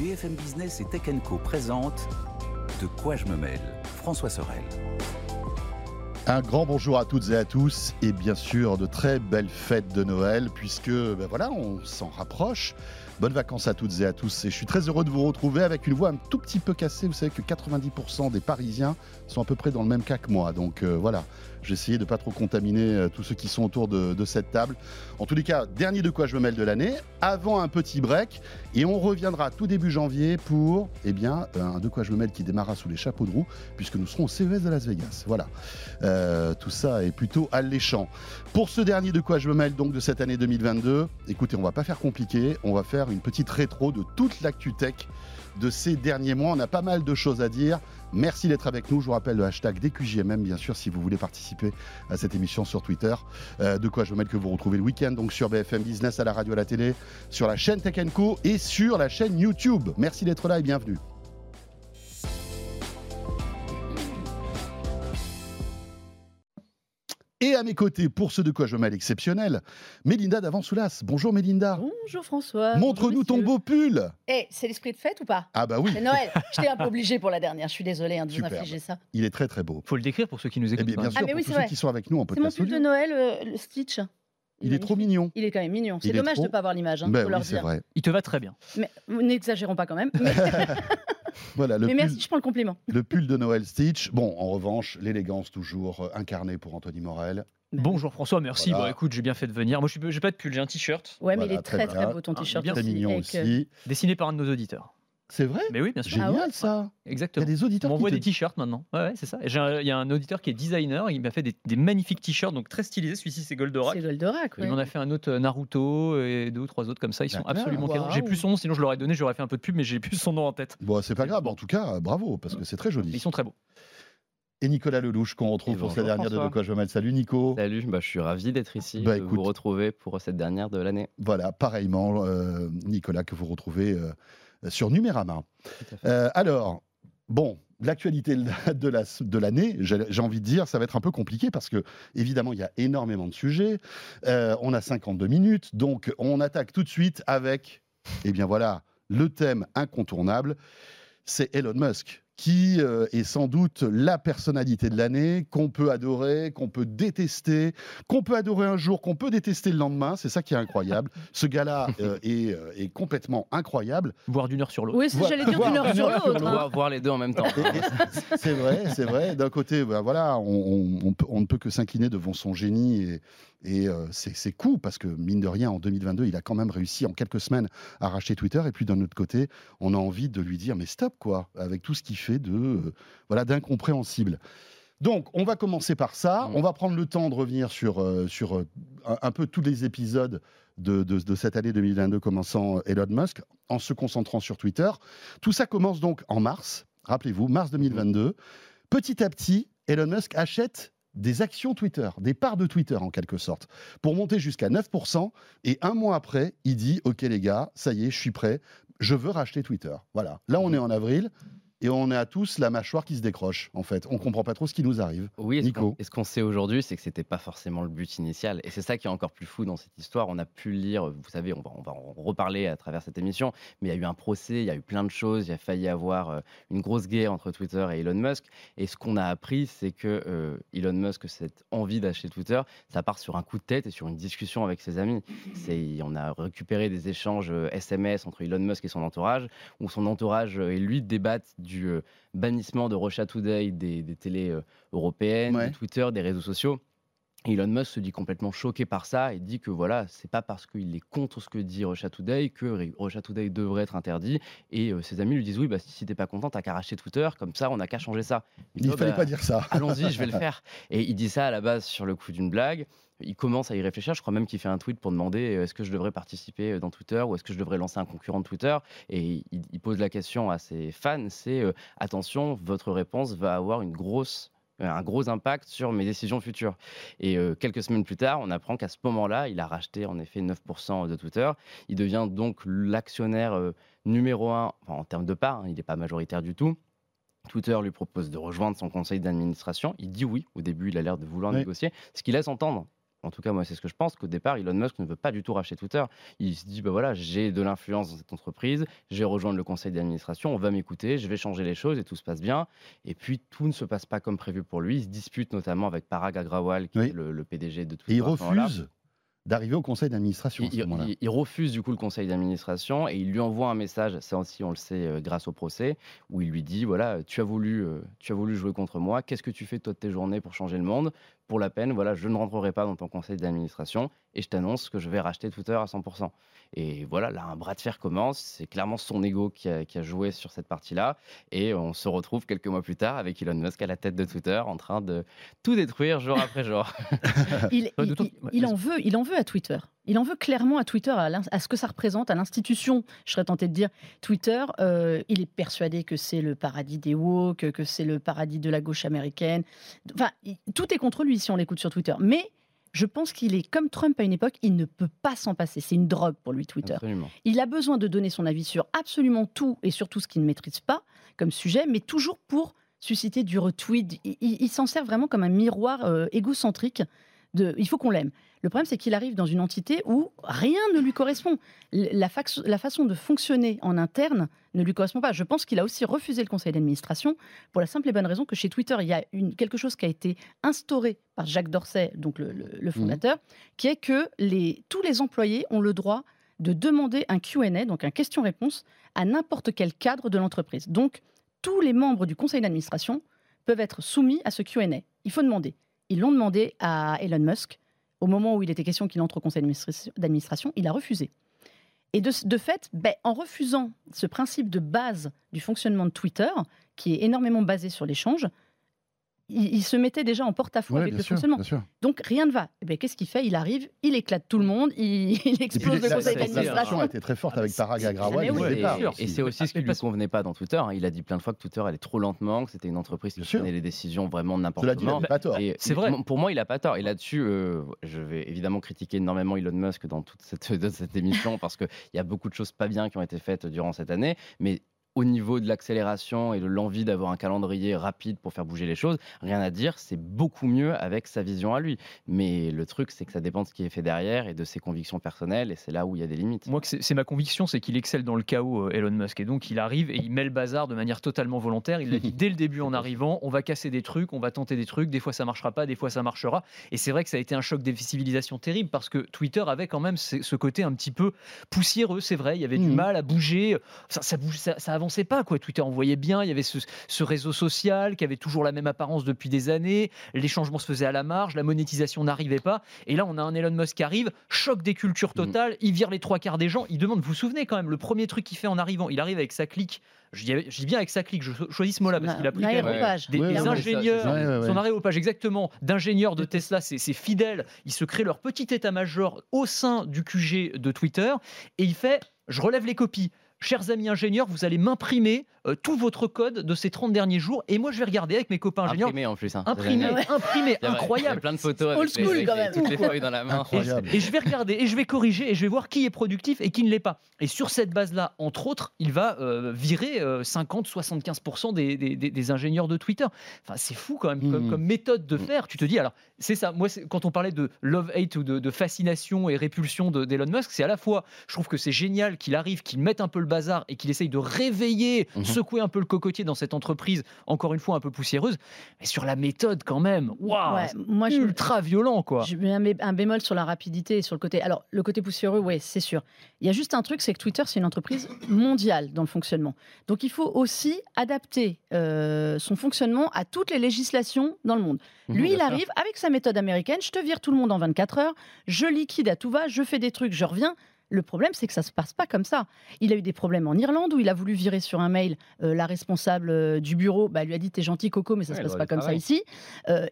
BFM Business et Tech Co présente De quoi je me mêle François Sorel. Un grand bonjour à toutes et à tous et bien sûr de très belles fêtes de Noël puisque ben voilà, on s'en rapproche. Bonnes vacances à toutes et à tous et je suis très heureux de vous retrouver avec une voix un tout petit peu cassée. Vous savez que 90% des Parisiens sont à peu près dans le même cas que moi. Donc euh, voilà, j'ai essayé de pas trop contaminer euh, tous ceux qui sont autour de, cette table. En tous les cas, dernier de quoi je me mêle de l'année, avant un petit break et on reviendra tout début janvier pour eh bien un de quoi je me mêle qui démarrera sous les chapeaux de roue puisque nous serons au CES de Las Vegas. Voilà, euh, tout ça est plutôt alléchant. Pour ce dernier de quoi je me mêle donc de cette année 2022, écoutez, on va pas faire compliqué, on va faire une petite rétro de toute l'actu tech de ces derniers mois. On a pas mal de choses à dire. Merci d'être avec nous. Je vous rappelle le hashtag DQJMM, bien sûr, si vous voulez participer à cette émission sur Twitter. Euh, de quoi je veux mettre que vous retrouvez le week-end, donc sur BFM Business, à la radio, à la télé, sur la chaîne Tech Co et sur la chaîne YouTube. Merci d'être là et bienvenue. Et à mes côtés, pour ce de quoi je mêle exceptionnel, Mélinda d'Avansoulas. Bonjour Mélinda. Bonjour François. Montre-nous ton beau pull. Eh, c'est l'esprit de fête ou pas? Ah bah oui. C'est Noël. J'étais un peu obligée pour la dernière. Je suis désolée hein, de vous Superbe. infliger ça. Il est très très beau. Faut le décrire pour ceux qui nous Eh écoutent. bien, sûr, Ah, mais pour oui, c'est ceux vrai. qui sont avec nous en C'est mon pull de. Noël, euh, le Stitch. Il est trop mignon. Il est quand même mignon. C'est dommage trop- de ne pas avoir l'image, hein, Ben oui, c'est vrai. Il te va très bien. Mais n'exagérons pas quand même. Mais, Voilà, le, mais pull, merci, je prends le compliment. le pull de Noël Stitch. Bon, en revanche, l'élégance toujours euh, incarnée pour Anthony Morel. Bonjour François, merci. Voilà. Bon, écoute, j'ai bien fait de venir. Moi, je j'ai pas de pull, j'ai un t-shirt Ouais, mais Voilà, il est très très bien. beau ton Ah, t-shirt bien Très mignon avec, euh, aussi. dessiné par un de nos auditeurs. C'est vrai Mais oui, bien sûr. Génial Ah ouais ça. Il y Exactement. a des On auditeurs qui m'envoie te- des t-shirts maintenant. Ouais, ouais, c'est ça. Et j'ai un- Il y a un auditeur qui est designer. Il m'a fait des, des magnifiques t-shirts, donc très stylisés. Celui-ci, c'est Goldorak. C'est Goldorak, Il m'en a fait un autre euh, Naruto et deux ou trois autres comme ça. Ils sont absolument canons. J'ai plus son nom, sinon je l'aurais donné, j'aurais fait un peu de pub, mais j'ai plus son nom en tête. Bon, c'est pas grave. En tout cas, bravo, parce que c'est très joli. ils sont très beaux. Et Nicolas Lelouch, qu'on retrouve Et pour cette dernière de François. De quoi je. Salut Nico. Salut, bah, je suis ravi d'être ici, Bah, de écoute. vous retrouver pour cette dernière de l'année. Voilà, pareillement, euh, Nicolas, que vous retrouvez euh, sur Numérama. Euh, alors, bon, l'actualité de la- de l'année, j'ai j'ai envie de dire, ça va être un peu compliqué parce que, évidemment, il y a énormément de sujets. Euh, on a 52 minutes, donc on attaque tout de suite avec, eh bien voilà, le thème incontournable, c'est Elon Musk qui euh, est sans doute la personnalité de l'année, qu'on peut adorer, qu'on peut détester, qu'on peut adorer un jour, qu'on peut détester le lendemain. C'est ça qui est incroyable. Ce gars-là euh, est, euh, est complètement incroyable. Voire d'une heure sur l'autre. Oui, c'est- Voilà. j'allais dire d'une heure sur l'autre. hein. Voir, voir les deux en même temps. C'est vrai, c'est vrai. D'un côté, ben voilà, on, on- on peut- on ne peut que s'incliner devant son génie et, et, euh, cool parce que mine de rien, en 2022, il a quand même réussi en quelques semaines à racheter Twitter. Et puis d'un autre côté, on a envie de lui dire mais stop quoi, avec tout ce qu'il fait de euh, voilà d'incompréhensible. Donc, on va commencer par ça. Mm. On va prendre le temps de revenir sur, euh, sur euh, un, un peu tous les épisodes de, de- de cette année 2022, commençant Elon Musk, en se concentrant sur Twitter. Tout ça commence donc en mars. Rappelez-vous, mars 2022. Petit à petit, Elon Musk achète des actions Twitter, des parts de Twitter en quelque sorte, pour monter jusqu'à 9%. Et un mois après, il dit Ok les gars, ça y est, je suis prêt, je veux racheter Twitter. Voilà. Là, on est en avril. Et on a tous la mâchoire qui se décroche, en fait. On comprend pas trop ce qui nous arrive. Oui, et ce Nico. qu'on- et ce qu'on sait aujourd'hui, c'est que c'était pas forcément le but initial. Et c'est ça qui est encore plus fou dans cette histoire. On a pu lire, vous savez, on va, on va en reparler à travers cette émission, mais il y a eu un procès, il y a eu plein de choses, il a failli avoir euh, une grosse guerre entre Twitter et Elon Musk. Et ce qu'on a appris, c'est que euh, Elon Musk, cette envie d'acheter Twitter, ça part sur un coup de tête et sur une discussion avec ses amis. On a récupéré des échanges euh, SMS entre Elon Musk et son entourage, où son entourage euh, et lui débattent du euh, bannissement de Russia Today des, des télés euh, européennes, Ouais. de Twitter, des réseaux sociaux. Elon Musk se dit complètement choqué par ça et dit que voilà, c'est pas parce qu'il est contre ce que dit Russia Today que Russia Today devrait être interdit. Et euh, ses amis lui disent oui, bah, si t'es pas content, t'as qu'à racheter Twitter, comme ça on n'a qu'à changer ça. Il ne fallait bah, pas dire ça. Allons-y, je vais le faire. Et il dit ça à la base sur le coup d'une blague. Il commence à y réfléchir. Je crois même qu'il fait un tweet pour demander euh, est-ce que je devrais participer euh, dans Twitter ou est-ce que je devrais lancer un concurrent de Twitter? Et il, il pose la question à ses fans c'est euh, attention, votre réponse va avoir une grosse un gros impact sur mes décisions futures. Et euh, quelques semaines plus tard, on apprend qu'à ce moment-là, il a racheté en effet 9% de Twitter. Il devient donc l'actionnaire numéro un enfin, en termes de part, hein, il n'est pas majoritaire du tout. Twitter lui propose de rejoindre son conseil d'administration. Il dit oui. Au début, il a l'air de vouloir Oui. négocier, ce qui laisse entendre en tout cas moi c'est ce que je pense, qu'au départ Elon Musk ne veut pas du tout racheter Twitter. Il se dit bah voilà j'ai de l'influence dans cette entreprise, j'ai rejoint le conseil d'administration, on va m'écouter, je vais changer les choses et tout se passe bien. Et puis tout ne se passe pas comme prévu pour lui. Il se dispute notamment avec Parag Agrawal qui Oui. est le, le PDG de Et Twitter. il ce moment-là. refuse d'arriver au conseil d'administration Il, il- il- il refuse du coup le conseil d'administration et il lui envoie un message, ça aussi on le sait euh, grâce au procès, où il lui dit voilà, tu as voulu, euh, tu as voulu jouer contre moi, qu'est-ce que tu fais toi de tes journées pour changer le monde? Pour la peine, voilà, je ne rentrerai pas dans ton conseil d'administration et je t'annonce que je vais racheter Twitter à 100%. Et voilà, là un bras de fer commence, c'est clairement son ego qui a, qui a joué sur cette partie-là et on se retrouve quelques mois plus tard avec Elon Musk à la tête de Twitter en train de tout détruire jour après jour. Il, en veut, il en veut à Twitter. Il en veut clairement à Twitter, à, ce que ça représente, à l'institution. Je serais tenté de dire Twitter. euh, il est persuadé que c'est le paradis des woke, que c'est le paradis de la gauche américaine. Enfin, tout est contre lui si on l'écoute sur Twitter. Mais je pense qu'il est comme Trump à une époque. Il ne peut pas s'en passer. C'est une drogue pour lui Twitter. Absolument. Il a besoin de donner son avis sur absolument tout et sur tout ce qu'il ne maîtrise pas comme sujet, mais toujours pour susciter du retweet. Il, il- il s'en sert vraiment comme un miroir euh, égocentrique. De, il faut qu'on l'aime. Le problème, c'est qu'il arrive dans une entité où rien ne lui correspond. La, façon de fonctionner en interne ne lui correspond pas. Je pense qu'il a aussi refusé le conseil d'administration pour la simple et bonne raison que chez Twitter, il y a une, quelque chose qui a été instauré par Jacques Dorsey, donc le, le- le fondateur, qui est que les, tous les employés ont le droit de demander un Q&A, donc un question-réponse, à n'importe quel cadre de l'entreprise. Donc, tous les membres du conseil d'administration peuvent être soumis à ce Q&A. Il faut demander. Ils l'ont demandé à Elon Musk. Au moment où il était question qu'il entre au conseil d'administration- il a refusé. Et de, de fait, ben, en refusant ce principe de base du fonctionnement de Twitter, qui est énormément basé sur l'échange, il, il se mettait déjà en porte-à-faux Ouais, avec le sûr, fonctionnement. Donc rien ne va. Eh ben, Qu'est-ce qu'il fait? Il arrive, il éclate tout le monde, il, il Et puis, explose le la- conseil d'administration. relation était très forte avec Parag Agrawal Et- départ. et, c'est aussi ce qui lui convenait pas dans Twitter. hein. Il a dit plein de fois que Twitter allait trop lentement, que c'était une entreprise qui prenait les décisions vraiment n'importe Cela dit, il comment. n'avait pas tort. Et C'est vrai. Pour moi, il a pas tort. Et là-dessus, euh, je vais évidemment critiquer énormément Elon Musk dans toute cette, cette émission parce qu'il y a beaucoup de choses pas bien qui ont été faites durant cette année. Mais au niveau de l'accélération et de l'envie d'avoir un calendrier rapide pour faire bouger les choses, rien à dire, c'est beaucoup mieux avec sa vision à lui. Mais le truc, c'est que ça dépend de ce qui est fait derrière et de ses convictions personnelles, et c'est là où il y a des limites. Moi, c'est ma conviction, c'est qu'il excelle dans le chaos, euh, Elon Musk. Et donc, il arrive et il met le bazar de manière totalement volontaire. Il l'a dit dès le début en arrivant on va casser des trucs, on va tenter des trucs. Des fois, ça marchera pas, des fois, ça marchera. Et c'est vrai que ça a été un choc des civilisations terrible parce que Twitter avait quand même ce côté un petit peu poussiéreux, c'est vrai. Il y avait du Mhm. mal à bouger. Ça, ça, bouge, ça, ça avançait pas, quoi. Twitter, on voyait bien. Il y avait ce, ce réseau social qui avait toujours la même apparence depuis des années. Les changements se faisaient à la marge, la monétisation n'arrivait pas. Et là, on a un Elon Musk qui arrive, choc des cultures totales, il vire les trois quarts des gens. Il demande, vous vous souvenez quand même, le premier truc qu'il fait en arrivant, il arrive avec sa clique. Je dis, je dis bien avec sa clique, je choisis ce mot-là parce qu'il a pris des, Ouais, des ça, ingénieurs, c'est ça. Ouais, ouais, ouais. son arrêt au page exactement, d'ingénieurs de Tesla, c'est c'est fidèle. Ils se créent leur petit état-major au sein du QG de Twitter et il fait Je relève les copies. Chers amis ingénieurs, vous allez m'imprimer euh, tout votre code de ces 30 derniers jours et moi je vais regarder avec mes copains ingénieurs. Imprimé en plus. hein. Imprimé, a- imprimé, il y a incroyable. plein de photos Old avec, les- school, avec quand les- même. toutes les feuilles dans la main. Et je vais regarder et je vais corriger et je vais voir qui est productif et qui ne l'est pas. Et sur cette base-là, entre autres, il va euh, virer 50-75% des, des- des- des ingénieurs de Twitter. Enfin, c'est fou quand même comme, comme méthode de Mhm. faire. Tu te dis, alors, c'est ça. Moi, quand on parlait de love-hate ou de, de fascination et répulsion de- d'Elon Musk, c'est à la fois, je trouve que c'est génial qu'il arrive, qu'il mette un peu le bazar et qu'il essaye de réveiller, Mhm. secouer un peu le cocotier dans cette entreprise, encore une fois un peu poussiéreuse. Mais sur la méthode, quand même, waouh, Ouais, je, ultra violent, quoi. Je mets un, bé- un bémol sur la rapidité et sur le côté. Alors, le côté poussiéreux, oui, c'est sûr. Il y a juste un truc, c'est que Twitter, c'est une entreprise mondiale dans le fonctionnement. Donc, il faut aussi adapter euh, son fonctionnement à toutes les législations dans le monde. Lui, Bien il arrive avec sa méthode américaine je te vire tout le monde en 24 heures, je liquide à tout va, je fais des trucs, je reviens. Le problème, c'est que ça se passe pas comme ça. Il a eu des problèmes en Irlande où il a voulu virer sur un mail euh, la responsable euh, du bureau. Bah, elle lui a dit T'es gentil, Coco, mais ça Ouais, se passe pas comme ça ici. Euh,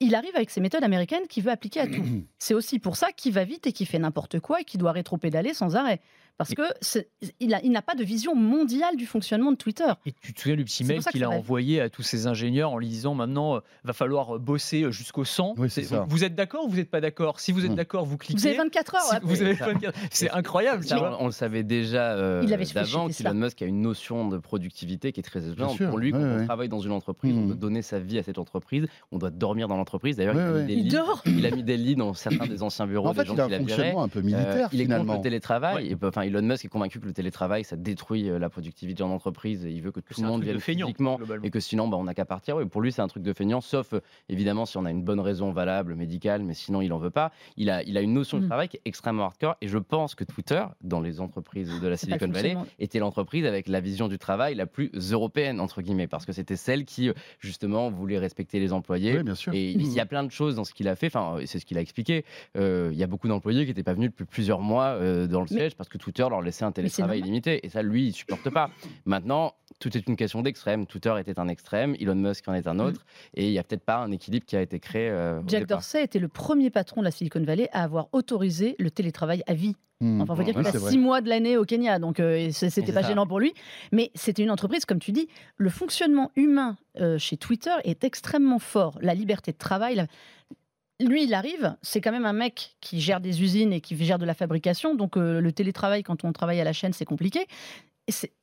il arrive avec ses méthodes américaines qu'il veut appliquer à tout. C'est aussi pour ça qu'il va vite et qu'il fait n'importe quoi et qu'il doit rétro-pédaler sans arrêt. Parce que c'est- il n'a pas de vision mondiale du fonctionnement de Twitter. Et tu te souviens du petit mail que qu'il a envoyé à tous ses ingénieurs en lui disant maintenant, euh, va falloir bosser jusqu'au 100. Oui, c'est C'est- ça. vous êtes d'accord ou vous n'êtes pas d'accord? Si vous êtes Hmm. d'accord, vous cliquez. Vous avez 24 heures. Si après. vous avez Ça- 24 C'est incroyable. Ça, on, on le savait déjà euh, d'avant qu'Elon Musk a une notion de productivité qui est très étonnante. sûr, Pour lui, quand ouais, on ouais. travaille dans une entreprise, on Mhm. doit donner sa vie à cette entreprise, on doit dormir dans l'entreprise. D'ailleurs, Ouais, il, a ouais. mis des Il il a mis des lits dans certains des anciens bureaux En des fait, gens il a un qu'il a virés. fonctionnement un peu Euh, militaire il est contre le télétravail. Et, enfin, Elon Musk est convaincu que le télétravail, ça détruit euh, la productivité en entreprise. Et il veut que tout le monde vienne feignant, physiquement et que sinon, bah, on n'a qu'à partir. Oui, pour lui, c'est un truc de feignant, sauf euh, évidemment si on a une bonne raison valable, médicale, mais sinon, il en veut pas. Il a, il a une notion Mm. de travail qui est extrêmement hardcore. Et je pense que Twitter, dans les entreprises de la Silicon Valley, était l'entreprise avec la vision du travail la plus européenne, entre guillemets, parce que c'était celle qui, euh, justement, voulait respecter les employés. Oui, bien sûr. Et il y a plein de choses dans ce qu'il a fait, enfin, c'est ce qu'il a expliqué. Euh, il y a beaucoup d'employés qui n'étaient pas venus depuis plusieurs mois euh, dans le Mais- siège parce que Twitter leur laissait un télétravail normal. limité. Et ça, lui, il supporte pas. Maintenant, tout est une question d'extrême. Twitter était un extrême, Elon Musk en est un autre. Et il n'y a peut-être pas un équilibre qui a été créé. euh, Jack. Dorsey était le premier patron de la Silicon Valley à avoir autorisé le télétravail à vie. Hmm. Enfin, il faut dire qu'il a six mois de l'année au Kenya, donc euh, c'était pas ça. gênant pour lui. Mais c'était une entreprise, comme tu dis, le fonctionnement humain euh, chez Twitter est extrêmement fort. La liberté de travail. la- Lui, il arrive, c'est quand même un mec qui gère des usines et qui gère de la fabrication, donc euh, le télétravail, quand on travaille à la chaîne, c'est compliqué.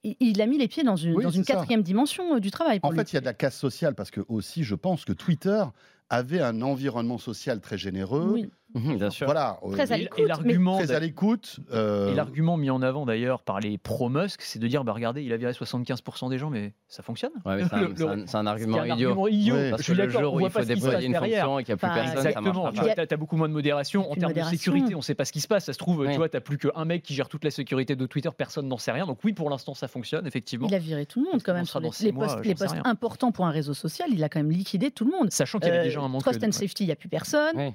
Et il- a mis les pieds dans une, Oui, dans une c'est ça. quatrième dimension euh, du travail. Pour En lui. fait, il y a de la casse sociale parce que aussi, je pense que Twitter avait un environnement social très généreux. Oui, Mhm, Bien sûr. Voilà, Très à l'écoute, mais- euh, Et l'argument mis en avant d'ailleurs par les pro-Musk, c'est de dire bah, regardez, il a viré 75% des gens, mais ça fonctionne. Ouais, mais c'est un, Le- un- c'est un argument C'est un idiot. argument idiot. Ouais. Parce Je que suis le jour où il faut déployer une derrière. fonction et qu'il n'y a plus Enfin, personne, ça Exactement, marche tu pas. as beaucoup moins de modération. En termes de sécurité, on ne sait pas ce qui se passe. Ça se trouve, Oui. tu vois, tu n'as plus qu'un mec qui gère toute la sécurité de Twitter, personne n'en sait rien. Donc oui, pour l'instant, ça fonctionne, effectivement. Il a viré tout le monde quand même sur les, postes, importants pour un réseau social. Il a quand même liquidé tout le monde. Sachant qu'il y avait Euh, déjà un manque Trust and Safety, il n'y a plus personne. Oui.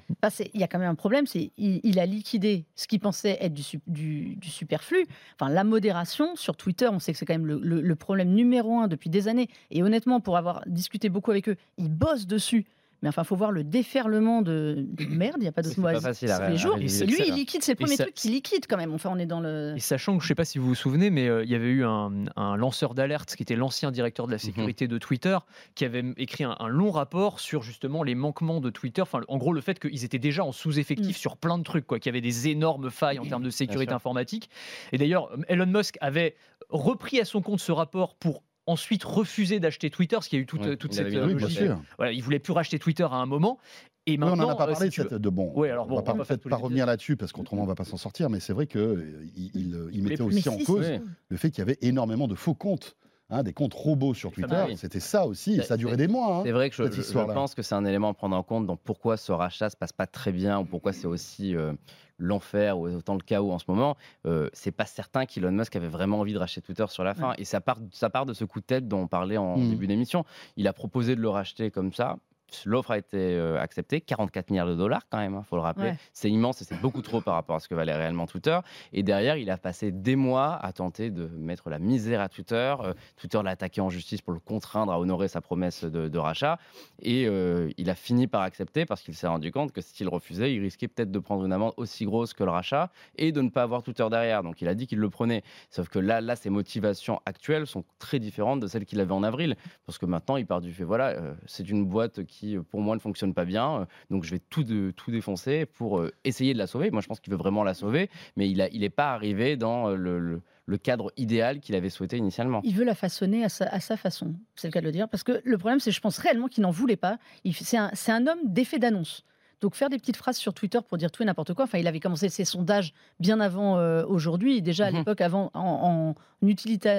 Il y a quand même un problème, c'est il, a liquidé ce qu'il pensait être du, su- du, du superflu. Enfin, la modération sur Twitter, on sait que c'est quand même le- le problème numéro un depuis des années. Et honnêtement, pour avoir discuté beaucoup avec eux, ils bossent dessus. Mais enfin, il faut voir le déferlement de, de merde, il n'y a pas d'autre mot à pas dire, les à jours. Et lui, il liquide, c'est le Et premier ça- truc qu'il liquide quand même. Enfin, on est dans le. Et sachant que, je ne sais pas si vous vous souvenez, mais euh, il y avait eu un, un lanceur d'alerte qui était l'ancien directeur de la sécurité de Twitter, qui avait écrit un, un long rapport sur justement les manquements de Twitter. Enfin, en gros, le fait qu'ils étaient déjà en sous-effectif Mm. sur plein de trucs, quoi, qu'il y avait des énormes failles en termes de sécurité informatique. Et d'ailleurs, Elon Musk avait repris à son compte ce rapport pour ensuite refuser d'acheter Twitter, parce qu'il y a eu toute, Ouais, toute il cette avait euh, mis oui, bien logique. sûr. Voilà, il voulait plus racheter Twitter à un moment. Et Oui, on maintenant, n'en a pas euh, parlé si de cette de bon. Ouais, alors bon, on pas- va pas pas les revenir là-dessus parce qu'autrement on va pas s'en sortir. Mais c'est vrai que euh, il, il- il mettait aussi en si, cause le fait qu'il y avait énormément de faux comptes, hein, des comptes robots sur Twitter. Ah oui. C'était ça aussi. Et ça a duré des mois. hein. C'est vrai que je, pense que c'est un élément à prendre en compte dans pourquoi ce rachat se passe pas très bien ou pourquoi c'est aussi euh, l'enfer ou autant le chaos en ce moment. Euh, c'est pas certain qu'Elon Musk avait vraiment envie de racheter Twitter sur la fin. Et ça part, ça part de ce coup de tête dont on parlait en Mhm. début d'émission. Il a proposé de le racheter comme ça. L'offre a été euh, acceptée, 44 milliards de dollars quand même, il faut le rappeler. Ouais. C'est immense et c'est beaucoup trop par rapport à ce que valait réellement Twitter. Et derrière, il a passé des mois à tenter de mettre la misère à Twitter. Euh, Twitter l'a attaqué en justice pour le contraindre à honorer sa promesse de, de rachat. Et euh, il a fini par accepter parce qu'il s'est rendu compte que s'il refusait, il risquait peut-être de prendre une amende aussi grosse que le rachat et de ne pas avoir Twitter derrière. Donc il a dit qu'il le prenait. Sauf que là, là, ses motivations actuelles sont très différentes de celles qu'il avait en avril. Parce que maintenant, il part du fait, voilà, euh, c'est une boîte qui, euh, pour moi, ne fonctionne pas bien. euh, donc je vais tout, de, tout défoncer pour euh, essayer de la sauver. Moi, je pense qu'il veut vraiment la sauver. Mais il n'est il pas arrivé dans le, le- le cadre idéal qu'il avait souhaité initialement. Il veut la façonner à sa, à sa façon, c'est le cas de le dire. Parce que le problème, c'est que je pense réellement qu'il n'en voulait pas. C'est un, homme d'effet d'annonce. Donc faire des petites phrases sur Twitter pour dire tout et n'importe quoi. Enfin, il avait commencé ses sondages bien avant euh, aujourd'hui. Déjà à Mhm. l'époque, avant en,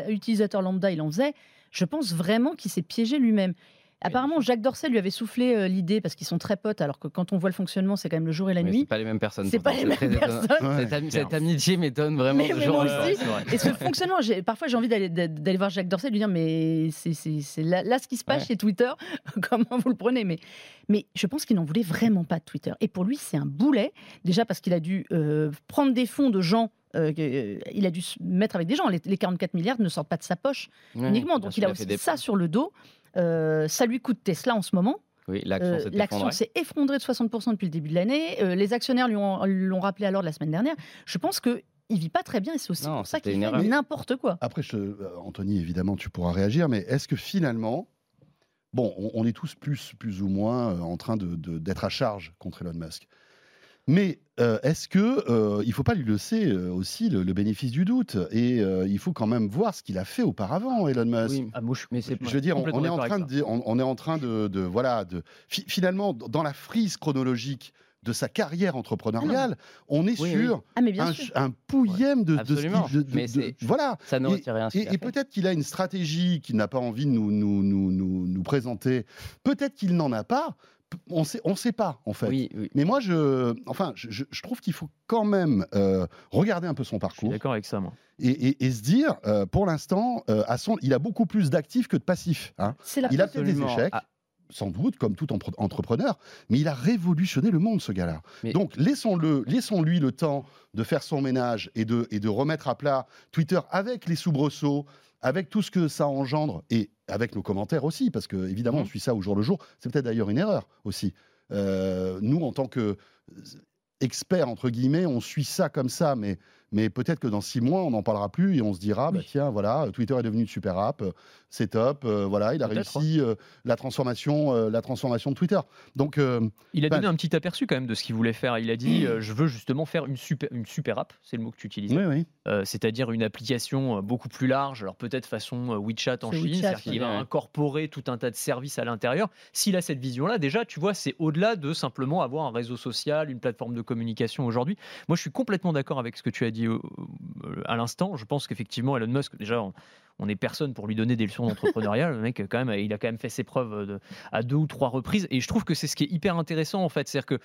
utilisateur lambda, il en faisait. Je pense vraiment qu'il s'est piégé lui-même. Apparemment, Jacques Dorset lui avait soufflé euh, l'idée parce qu'ils sont très potes, alors que quand on voit le fonctionnement, c'est quand même le jour et la Mais nuit. c'est pas les mêmes personnes. C'est pas les mêmes étonnant. personnes. Ouais. Cette, ami- cette amitié m'étonne vraiment. Mais- mais moi aussi. Et ce fonctionnement, parfois j'ai envie d'aller voir Jacques Dorset et lui dire mais c'est- là, là ce qui se passe Ouais. chez Twitter, comment vous le prenez? Mais, mais je pense qu'il n'en voulait vraiment pas de Twitter. Et pour lui, c'est un boulet, déjà parce qu'il a dû euh, prendre des fonds de gens. euh, euh, il a dû se mettre avec des gens. Les, les 44 milliards ne sortent pas de sa poche uniquement. Donc il a aussi ça sur le dos. Euh, ça lui coûte Tesla en ce moment. Oui, l'action Euh, s'est effondrée. de 60% depuis le début de l'année. Euh, les actionnaires lui ont- l'ont rappelé alors la semaine dernière. Je pense que il vit pas très bien et c'est aussi Non, pour ça qu'il fait n'importe quoi. Après, je, Anthony, évidemment, tu pourras réagir, mais est-ce que finalement, bon, on, on est tous plus, plus ou moins en train de- de- d'être à charge contre Elon Musk? Mais euh, est-ce que euh, il faut pas lui laisser euh, aussi le, le bénéfice du doute et euh, il faut quand même voir ce qu'il a fait auparavant, Elon Musk? Oui, Ah, moi, je suis mais c'est Je veux dire, on, est en train de, dire- on, on est en train de, de- voilà, de finalement dans la frise chronologique de sa carrière entrepreneuriale, on est Oui, sur Ah mais un, un pouillème de, de de- de- Mais de- voilà. ça ne Et- rien. à Et, et peut-être qu'il a une stratégie qu'il n'a pas envie de nous, nous, nous, nous, nous présenter. Peut-être qu'il n'en a pas. On sait, on sait pas, en fait. Oui, oui. Mais moi, je, enfin, je, trouve qu'il faut quand même euh, regarder un peu son Je suis parcours d'accord avec ça, moi. et, et- et se dire, euh, pour l'instant, euh, à son, il a beaucoup plus d'actifs que de passifs. hein. C'est la Il a fait des échecs, Ah. Sans doute, comme tout entrepreneur, mais il a révolutionné le monde, ce gars-là. Mais- Donc, laissons-le, laissons-lui le temps de faire son ménage et de, et de remettre à plat Twitter avec les soubresauts, avec tout ce que ça engendre, et avec nos commentaires aussi, parce que évidemment, Mhm. on suit ça au jour le jour. C'est peut-être d'ailleurs une erreur aussi. Euh, nous, en tant que experts, entre guillemets, on suit ça comme ça, mais, mais peut-être que dans six mois, on n'en parlera plus et on se dira, bah, Oui. tiens, voilà, Twitter est devenu une super app, c'est top, euh, voilà, il a réussi euh, la, transformation, euh, la transformation de Twitter. Donc, euh, Il a Ben- donné un petit aperçu quand même de ce qu'il voulait faire. Il a dit euh, Je veux justement faire une super, une super app, c'est le mot que tu utilises, oui, oui. Euh, c'est-à-dire une application beaucoup plus large, alors peut-être façon WeChat en Chine, c'est-à-dire qu'il ouais. va incorporer tout un tas de services à l'intérieur. S'il a cette vision-là, déjà, tu vois, c'est au-delà de simplement avoir un réseau social, une plateforme de communication aujourd'hui. Moi, je suis complètement d'accord avec ce que tu as dit euh, euh, à l'instant. Je pense qu'effectivement, Elon Musk, déjà, on est personne pour lui donner des leçons d'entrepreneuriat. le mec, quand même, il a quand même fait ses preuves de- à deux ou trois reprises. Et je trouve que c'est ce qui est hyper intéressant, en fait. C'est-à-dire que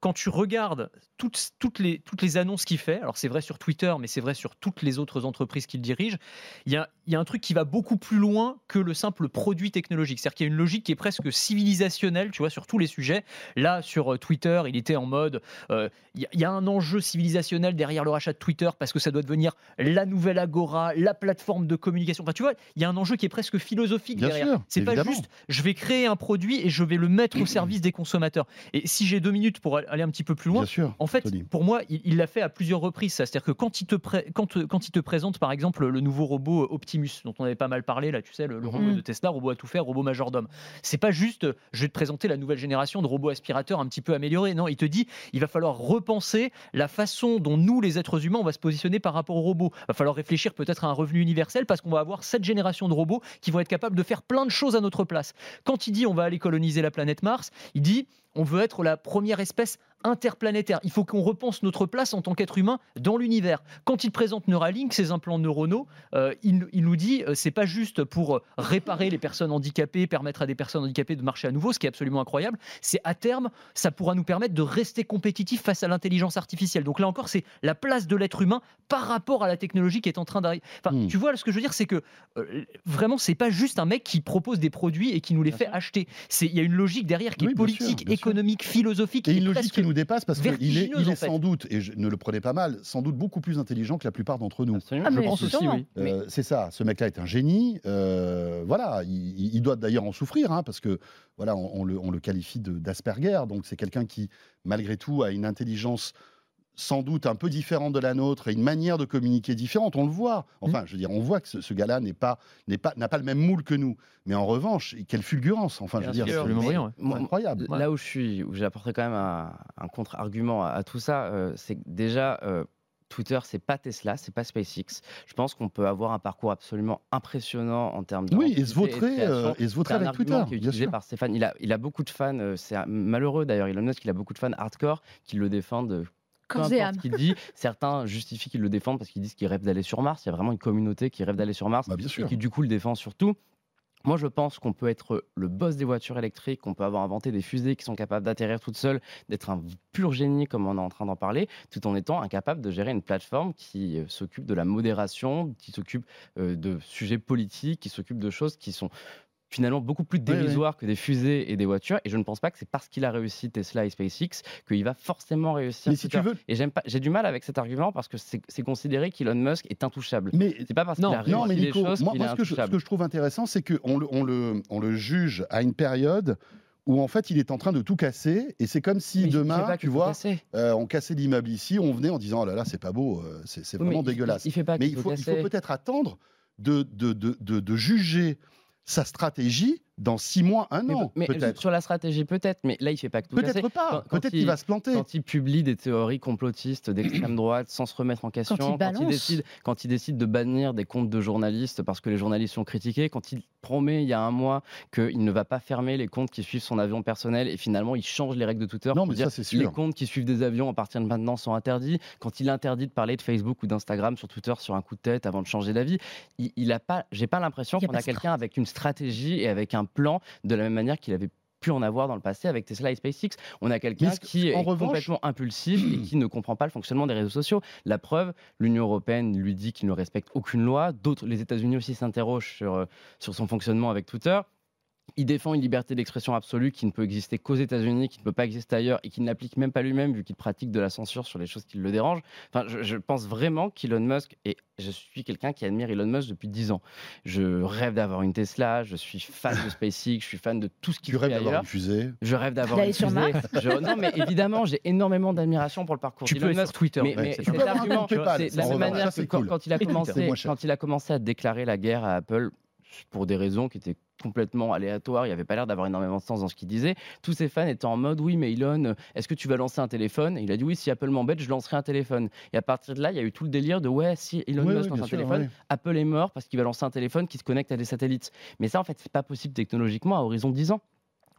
quand tu regardes toutes, les, annonces qu'il fait, alors c'est vrai sur Twitter, mais c'est vrai sur toutes les autres entreprises qu'il dirige, il y a, un truc qui va beaucoup plus loin que le simple produit technologique. C'est-à-dire qu'il y a une logique qui est presque civilisationnelle, tu vois, sur tous les sujets. Là, sur euh, Twitter, il était en mode, euh, il y, y a un enjeu civilisationnel derrière le rachat de Twitter parce que ça doit devenir la nouvelle agora, la plateforme de communication. Enfin, tu vois, il y a un enjeu qui est presque philosophique Bien derrière. C'est pas juste, je vais créer un produit et je vais le mettre au service des consommateurs. Et si j'ai deux minutes pour aller un petit peu plus loin, sûr. en fait, Tony. pour moi, il l'a fait à plusieurs reprises. C'est-à-dire que quand il, te pré- quand, quand il te présente, par exemple, le nouveau robot euh, Optimus, dont on avait pas mal parlé, là, tu sais, le, le robot Mhm. de Tesla, robot à tout faire, robot majordome. C'est pas juste, euh, je vais te présenter la nouvelle génération de robots aspirateurs un petit peu améliorés. Non, il te dit, il va falloir repenser la façon dont nous, les êtres humains, on va se positionner par rapport aux robots. Il va falloir réfléchir peut-être à un revenu universel parce qu'on va avoir cette génération de robots qui vont être capables de faire plein de choses à notre place. Quand il dit on va aller coloniser la planète Mars, il dit on veut être la première espèce interplanétaire. Il faut qu'on repense notre place en tant qu'être humain dans l'univers. Quand il présente Neuralink, ses implants neuronaux, euh, il, il nous dit euh, c'est pas juste pour réparer les personnes handicapées, permettre à des personnes handicapées de marcher à nouveau, ce qui est absolument incroyable. C'est à terme, ça pourra nous permettre de rester compétitifs face à l'intelligence artificielle. Donc là encore, c'est la place de l'être humain par rapport à la technologie qui est en train d'arriver. Enfin, Hmm. tu vois, ce que je veux dire, c'est que euh, vraiment, c'est pas juste un mec qui propose des produits et qui nous les Bien fait sûr. acheter. C'est il y a une logique derrière qui Oui, est sûr, politique, sûr. économique, philosophique. Et une logique qui nous dépasse parce qu'il est, il est fait. sans doute, et je ne le prenez pas mal, sans doute beaucoup plus intelligent que la plupart d'entre nous. Absolument. Ah, Je pense aussi, oui. Euh, c'est ça, ce mec-là est un génie. euh, voilà, il, il doit d'ailleurs en souffrir, hein, parce que voilà, on, on le, on le qualifie d'Asperger. Donc c'est quelqu'un qui, malgré tout, a une intelligence sans doute un peu différente de la nôtre et une manière de communiquer différente. On le voit. Enfin, je veux dire, on voit que ce, ce gars-là n'est pas, n'est pas, n'a pas le même moule que nous. Mais en revanche, quelle fulgurance. Enfin, je veux dire, c'est absolument mais brillant, ouais. incroyable. Là où je suis, où j'apporterai quand même un, un contre-argument à, à tout ça, euh, c'est que déjà, euh, Twitter, c'est pas Tesla, c'est pas SpaceX. Je pense qu'on peut avoir un parcours absolument impressionnant en termes de. Oui, et se vautrer, euh, et se vautrer C'est un avec Twitter, qui est bien utilisé sûr. par Stéphane. Il a, il a beaucoup de fans, euh, c'est malheureux d'ailleurs, Elon Musk, il a beaucoup de fans hardcore qui le défendent. Peu Corps importe âme. ce qu'il dit, certains justifient qu'ils le défendent parce qu'ils disent qu'ils rêvent d'aller sur Mars. Il y a vraiment une communauté qui rêve d'aller sur Mars Bah, bien et qui du coup le défend surtout. Moi, je pense qu'on peut être le boss des voitures électriques, qu'on peut avoir inventé des fusées qui sont capables d'atterrir toutes seules, d'être un pur génie comme on est en train d'en parler, tout en étant incapable de gérer une plateforme qui euh, s'occupe de la modération, qui s'occupe euh, de sujets politiques, qui s'occupe de choses qui sont finalement beaucoup plus ouais. dérisoires que des fusées et des voitures. Et je ne pense pas que c'est parce qu'il a réussi Tesla et SpaceX qu'il va forcément réussir. Mais si tu veux, Et j'aime pas, j'ai du mal avec cet argument parce que c'est considéré qu'Elon Musk est intouchable. mais C'est pas parce qu'il a réussi Non, mais les Nico, choses moi, moi, est ce, que je, ce que je trouve intéressant, c'est qu'on le, on le, on le juge à une période où en fait il est en train de tout casser et c'est comme si Mais demain, tu vois, euh, on cassait l'immeuble ici, on venait en disant oh là là c'est pas beau, euh, c'est mais vraiment dégueulasse. Il, il fait pas Mais il faut, peut-être attendre de, de, de, de, de juger sa stratégie dans six mois, un Mais- an, mais peut-être. sur la stratégie, peut-être, mais là, il fait pas que tout casser. Peut-être pas. Quand- quand Peut-être il- qu'il va se planter. Quand il publie des théories complotistes d'extrême droite sans se remettre en question, il balance. décide, quand il décide de bannir des comptes de journalistes parce que les journalistes sont critiqués, quand il promet il y a un mois qu'il ne va pas fermer les comptes qui suivent son avion personnel et finalement il change les règles de Twitter Non, pour mais dire ça, c'est les sûr. comptes qui suivent des avions à partir de maintenant sont interdits, quand il interdit de parler de Facebook ou d'Instagram sur Twitter sur un coup de tête avant de changer d'avis, il, il a pas, j'ai pas l'impression Il a qu'on pas a quelqu'un avec une stratégie et avec un plan de la même manière qu'il avait pu en avoir dans le passé avec Tesla et SpaceX. On a quelqu'un qui en est revanche- complètement impulsif et qui ne comprend pas le fonctionnement des réseaux sociaux. La preuve, l'Union européenne lui dit qu'il ne respecte aucune loi. D'autres, les États-Unis aussi s'interrogent sur, euh, sur son fonctionnement avec Twitter. Il défend une liberté d'expression absolue qui ne peut exister qu'aux États-Unis, qui ne peut pas exister ailleurs et qui ne l'applique même pas lui-même vu qu'il pratique de la censure sur les choses qui le dérangent. Enfin, je, je pense vraiment qu'Elon Musk, et je suis quelqu'un qui admire Elon Musk depuis 10 ans. Je rêve d'avoir une Tesla, je suis fan de SpaceX, je suis fan de tout ce qu'il Tu rêves d'avoir une fusée? Je rêve d'avoir une sur fusée. Je- non, mais évidemment, j'ai énormément d'admiration pour le parcours Tu d'Elon Musk. sur Twitter. Mais, Ouais, mais c'est cet argument, la même manière ça, que c'est quand, cool. quand il a commencé, quand il a commencé à déclarer la guerre à Apple pour des raisons qui étaient complètement aléatoires, il n'y avait pas l'air d'avoir énormément de sens dans ce qu'il disait. Tous ses fans étaient en mode oui, mais Elon, est-ce que tu vas lancer un téléphone? Et Il a dit oui, si Apple m'embête, je lancerai un téléphone. Et à partir de là, il y a eu tout le délire de ouais, si Elon Musk lance un sûr, téléphone. Apple est mort parce qu'il va lancer un téléphone qui se connecte à des satellites. Mais ça, en fait, c'est pas possible technologiquement à horizon 10 ans.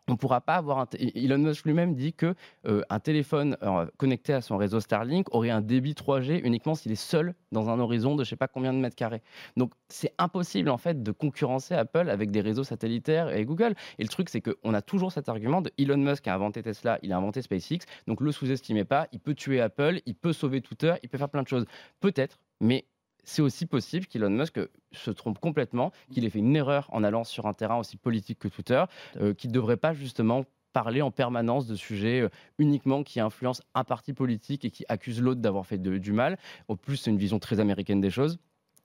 On ne pourra pas avoir un. Elon Musk lui-même dit que euh, un téléphone euh, connecté à son réseau Starlink aurait un débit 3G uniquement s'il est seul dans un horizon de je sais pas combien de mètres carrés. Donc c'est impossible en fait de concurrencer Apple avec des réseaux satellitaires et Google. Et le truc c'est qu'on a toujours cet argument de Elon Musk a inventé Tesla, il a inventé SpaceX, donc le sous-estimez pas. Il peut tuer Apple, il peut sauver Twitter, il peut faire plein de choses. Peut-être, mais c'est aussi possible qu'Elon Musk se trompe complètement, qu'il ait fait une erreur en allant sur un terrain aussi politique que Twitter, euh, qu'il ne devrait pas justement parler en permanence de sujets euh, uniquement qui influencent un parti politique et qui accusent l'autre d'avoir fait de- du mal. Au plus, c'est une vision très américaine des choses.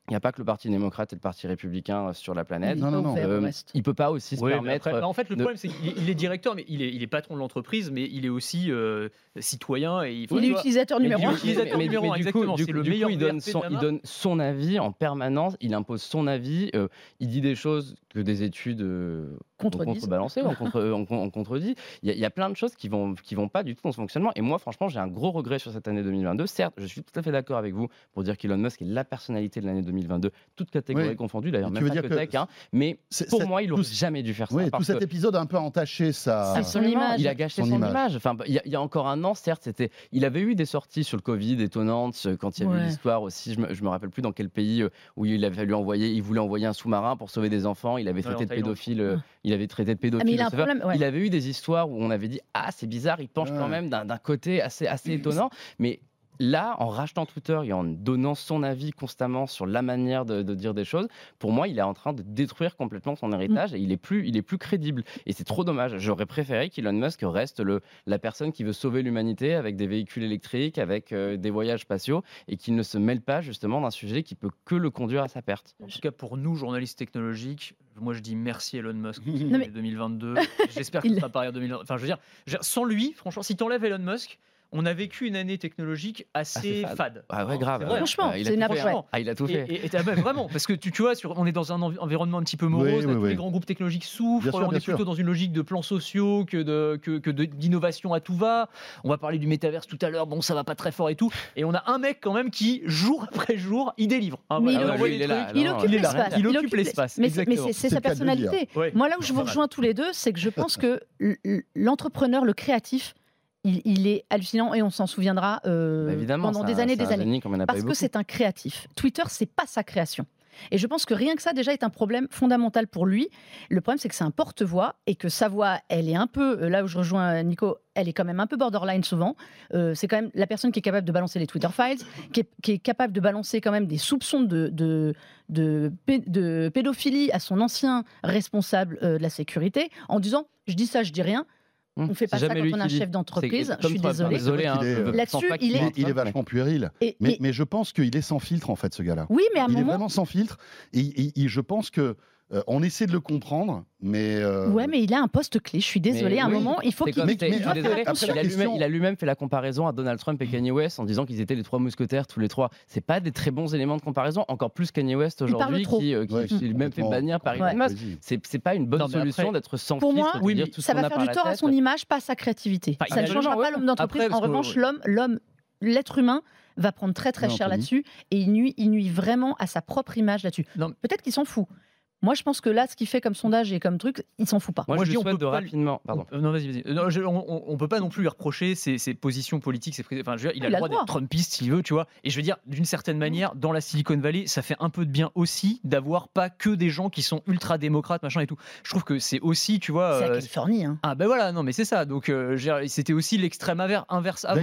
Il n'y a pas que le Parti démocrate et le Parti républicain euh, sur la planète. Non, non, non. Euh, il peut pas aussi se Ouais, mais permettre. après- bah, en fait, le de- problème, c'est qu'il est, directeur, mais il est, il est patron de l'entreprise, mais il est aussi euh, citoyen. Et il, faut, Il est vois, utilisateur Mais numéro un. Utilisateur mais- numéro mais un, du coup- du le du coup, il donne, son, la il marque. donne son avis en permanence, il impose son avis, euh, il dit des choses que des études euh, contrebalancées, ont, contre, ont- ont contredit. Il y, a, il y a plein de choses qui vont, qui vont pas du tout dans son fonctionnement. Et moi, franchement, j'ai un gros regret sur cette année 2022. Certes, je suis tout à fait d'accord avec vous pour dire qu'Elon Musk est la personnalité de l'année 2022, toute catégorie Oui. confondue, d'ailleurs, même veux pas dire que, tech. hein. mais C'est- pour moi, il tout- aurait jamais dû faire ça. Oui, tout cet épisode a un peu entaché sa. C'est son image. il a gâché Son son, image. image. Enfin, il y, a- il y a encore un an, certes, c'était. Il avait eu des sorties sur le Covid étonnantes euh, quand il y a eu Ouais. l'histoire aussi. Je me, je me rappelle plus dans quel pays euh, où il avait fallu envoyer. Il voulait envoyer un sous-marin pour sauver des enfants. Il avait traité de pédophile. euh, Il avait traité de Ah, pédophile. mais il a un le sauveur. problème. ouais. Il avait eu des histoires où on avait dit ah c'est bizarre. Il penche Ouais. quand même d'un d'un côté assez assez étonnant, mais. Là, en rachetant Twitter et en donnant son avis constamment sur la manière de, de dire des choses, pour moi, il est en train de détruire complètement son héritage et il est plus, il est plus crédible. Et c'est trop dommage. J'aurais préféré qu'Elon Musk reste le, la personne qui veut sauver l'humanité avec des véhicules électriques, avec euh, des voyages spatiaux, et qu'il ne se mêle pas justement d'un sujet qui peut que le conduire à sa perte. En tout cas, pour nous, journalistes technologiques, moi je dis merci Elon Musk. Mais- 2022. J'espère Il- qu'il sera pareil en 2022. Enfin, je veux dire, je veux dire, sans lui, franchement, si t'enlèves Elon Musk, on a vécu une année technologique assez, Assez fade. fade. Ah ouais, grave. vrai. Franchement, Ah, il a tout fait, hein. Ah, il a tout fait. et- et- ah bah, vraiment, parce que tu, tu vois, sur, on est dans un envi- environnement un petit peu morose, Oui, là, oui, tous oui. les grands groupes technologiques souffrent, Bien on est plutôt sûr. dans une logique de plans sociaux que de que, que de- d'innovation à tout va. On va parler du métaverse tout à l'heure, bon, ça va pas très fort et tout. Et on a un mec quand même qui, jour après jour, il délivre. hein, Mais voilà, il occupe- il l'espace. il occupe l'espace, Mais c'est sa personnalité. Moi, là où je vous rejoins tous les deux, c'est que je pense que l'entrepreneur, le créatif, il, il est hallucinant et on s'en souviendra euh, Bah, évidemment, pendant des un- années des années. génie Parce que c'est un créatif. Twitter, c'est pas sa création. Et je pense que rien que ça, déjà, est un problème fondamental pour lui. Le problème, c'est que c'est un porte-voix et que sa voix, elle est un peu, euh, là où je rejoins Nico, elle est quand même un peu borderline souvent. Euh, c'est quand même la personne qui est capable de balancer les Twitter files, qui est, qui est capable de balancer quand même des soupçons de, de, de, pé- de pédophilie à son ancien responsable euh, de la sécurité en disant Je dis ça, je dis rien. Hum, On fait pas ça quand on est qui un chef d'entreprise. Je suis désolé hein, Il est, Là-dessus, qu'il il est- Il est, mente, il est hein, vachement puéril. Et- Mais, et- mais je pense qu'il est sans filtre, en fait, ce gars-là. oui, mais à un Il est moment, vraiment sans filtre. Et, et- et je pense que Euh, on essaie de le comprendre, mais. euh, Ouais, mais il a un poste clé. Je suis désolée. Mais à un oui, moment, il faut qu'il. Mais- après- désolé, après, il a lui-même- question- il a lui-même fait la comparaison à Donald Trump et Kanye West en disant qu'ils étaient les trois mousquetaires tous les trois. C'est pas des très bons éléments de comparaison, encore plus Kanye West aujourd'hui qui, euh, qui Ouais, s'est lui-même fait bannir par Ouais. Elon Musk. Vas-y. C'est pas une bonne Non, solution d'être sans Pour filtre, moi, de oui, dire tout Ça va a faire du tort à son image, pas à sa créativité. Ça ne changera pas l'homme d'entreprise. En revanche, l'homme, l'homme, l'être humain va prendre très très cher là-dessus et il nuit, il nuit vraiment à sa propre image là-dessus. Peut-être qu'il s'en fout. Moi, je pense que là, ce qu'il fait comme sondage et comme truc, il s'en fout pas. Moi, Moi, je je dis, on peut de pas rapidement. Pardon. Euh, Non, vas-y, vas-y. Euh, non, je- on, on- peut pas non plus lui reprocher ses, ses positions politiques. Ses, enfin, je veux dire, il a Il le a droit le droit. d'être Trumpiste s'il veut, tu vois. Et je veux dire, d'une certaine manière, dans la Silicon Valley, ça fait un peu de bien aussi d'avoir pas que des gens qui sont ultra démocrates, machin et tout. Je trouve que c'est aussi, tu vois. C'est la euh, Californie. Hein. ah ben voilà, non mais c'est ça. Donc euh, c'était aussi l'extrême inverse avant.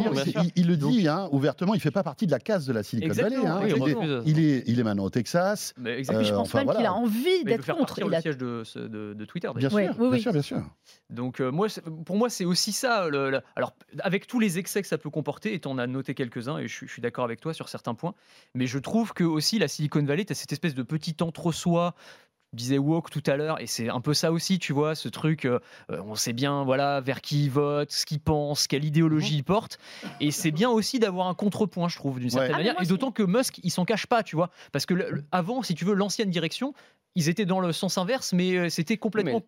Il, le Donc- dit hein, ouvertement, il fait pas partie de la case de la Silicon Exactement, Valley. hein. oui, il, est, refuse. il est- il est maintenant au Texas. Mais Et exactement. puis je Euh, pense enfin, même qu'il voilà. a envie d'être faire contre. partir Il le a- siège de, ce- de, de Twitter. Bien. Ouais, sûr, oui, bien oui. sûr, bien sûr. Donc euh, moi, pour moi, c'est aussi ça. le- le- alors avec tous les excès que ça peut comporter, et tu en as noté quelques-uns, et je, suis- je suis d'accord avec toi sur certains points, mais je trouve que aussi la Silicon Valley, tu as cette espèce de petit entre-soi. Je disais woke tout à l'heure, et c'est un peu ça aussi, tu vois, ce truc, euh, euh, on sait bien, voilà, vers qui il vote, ce qu'il pense, quelle idéologie il porte, et c'est bien aussi d'avoir un contrepoint, je trouve, d'une Ouais. certaine Ah, manière, moi, et d'autant que Musk, il s'en cache pas, tu vois, parce que le- le- avant, si tu veux, l'ancienne direction, ils étaient dans le sens inverse, mais euh, c'était complètement,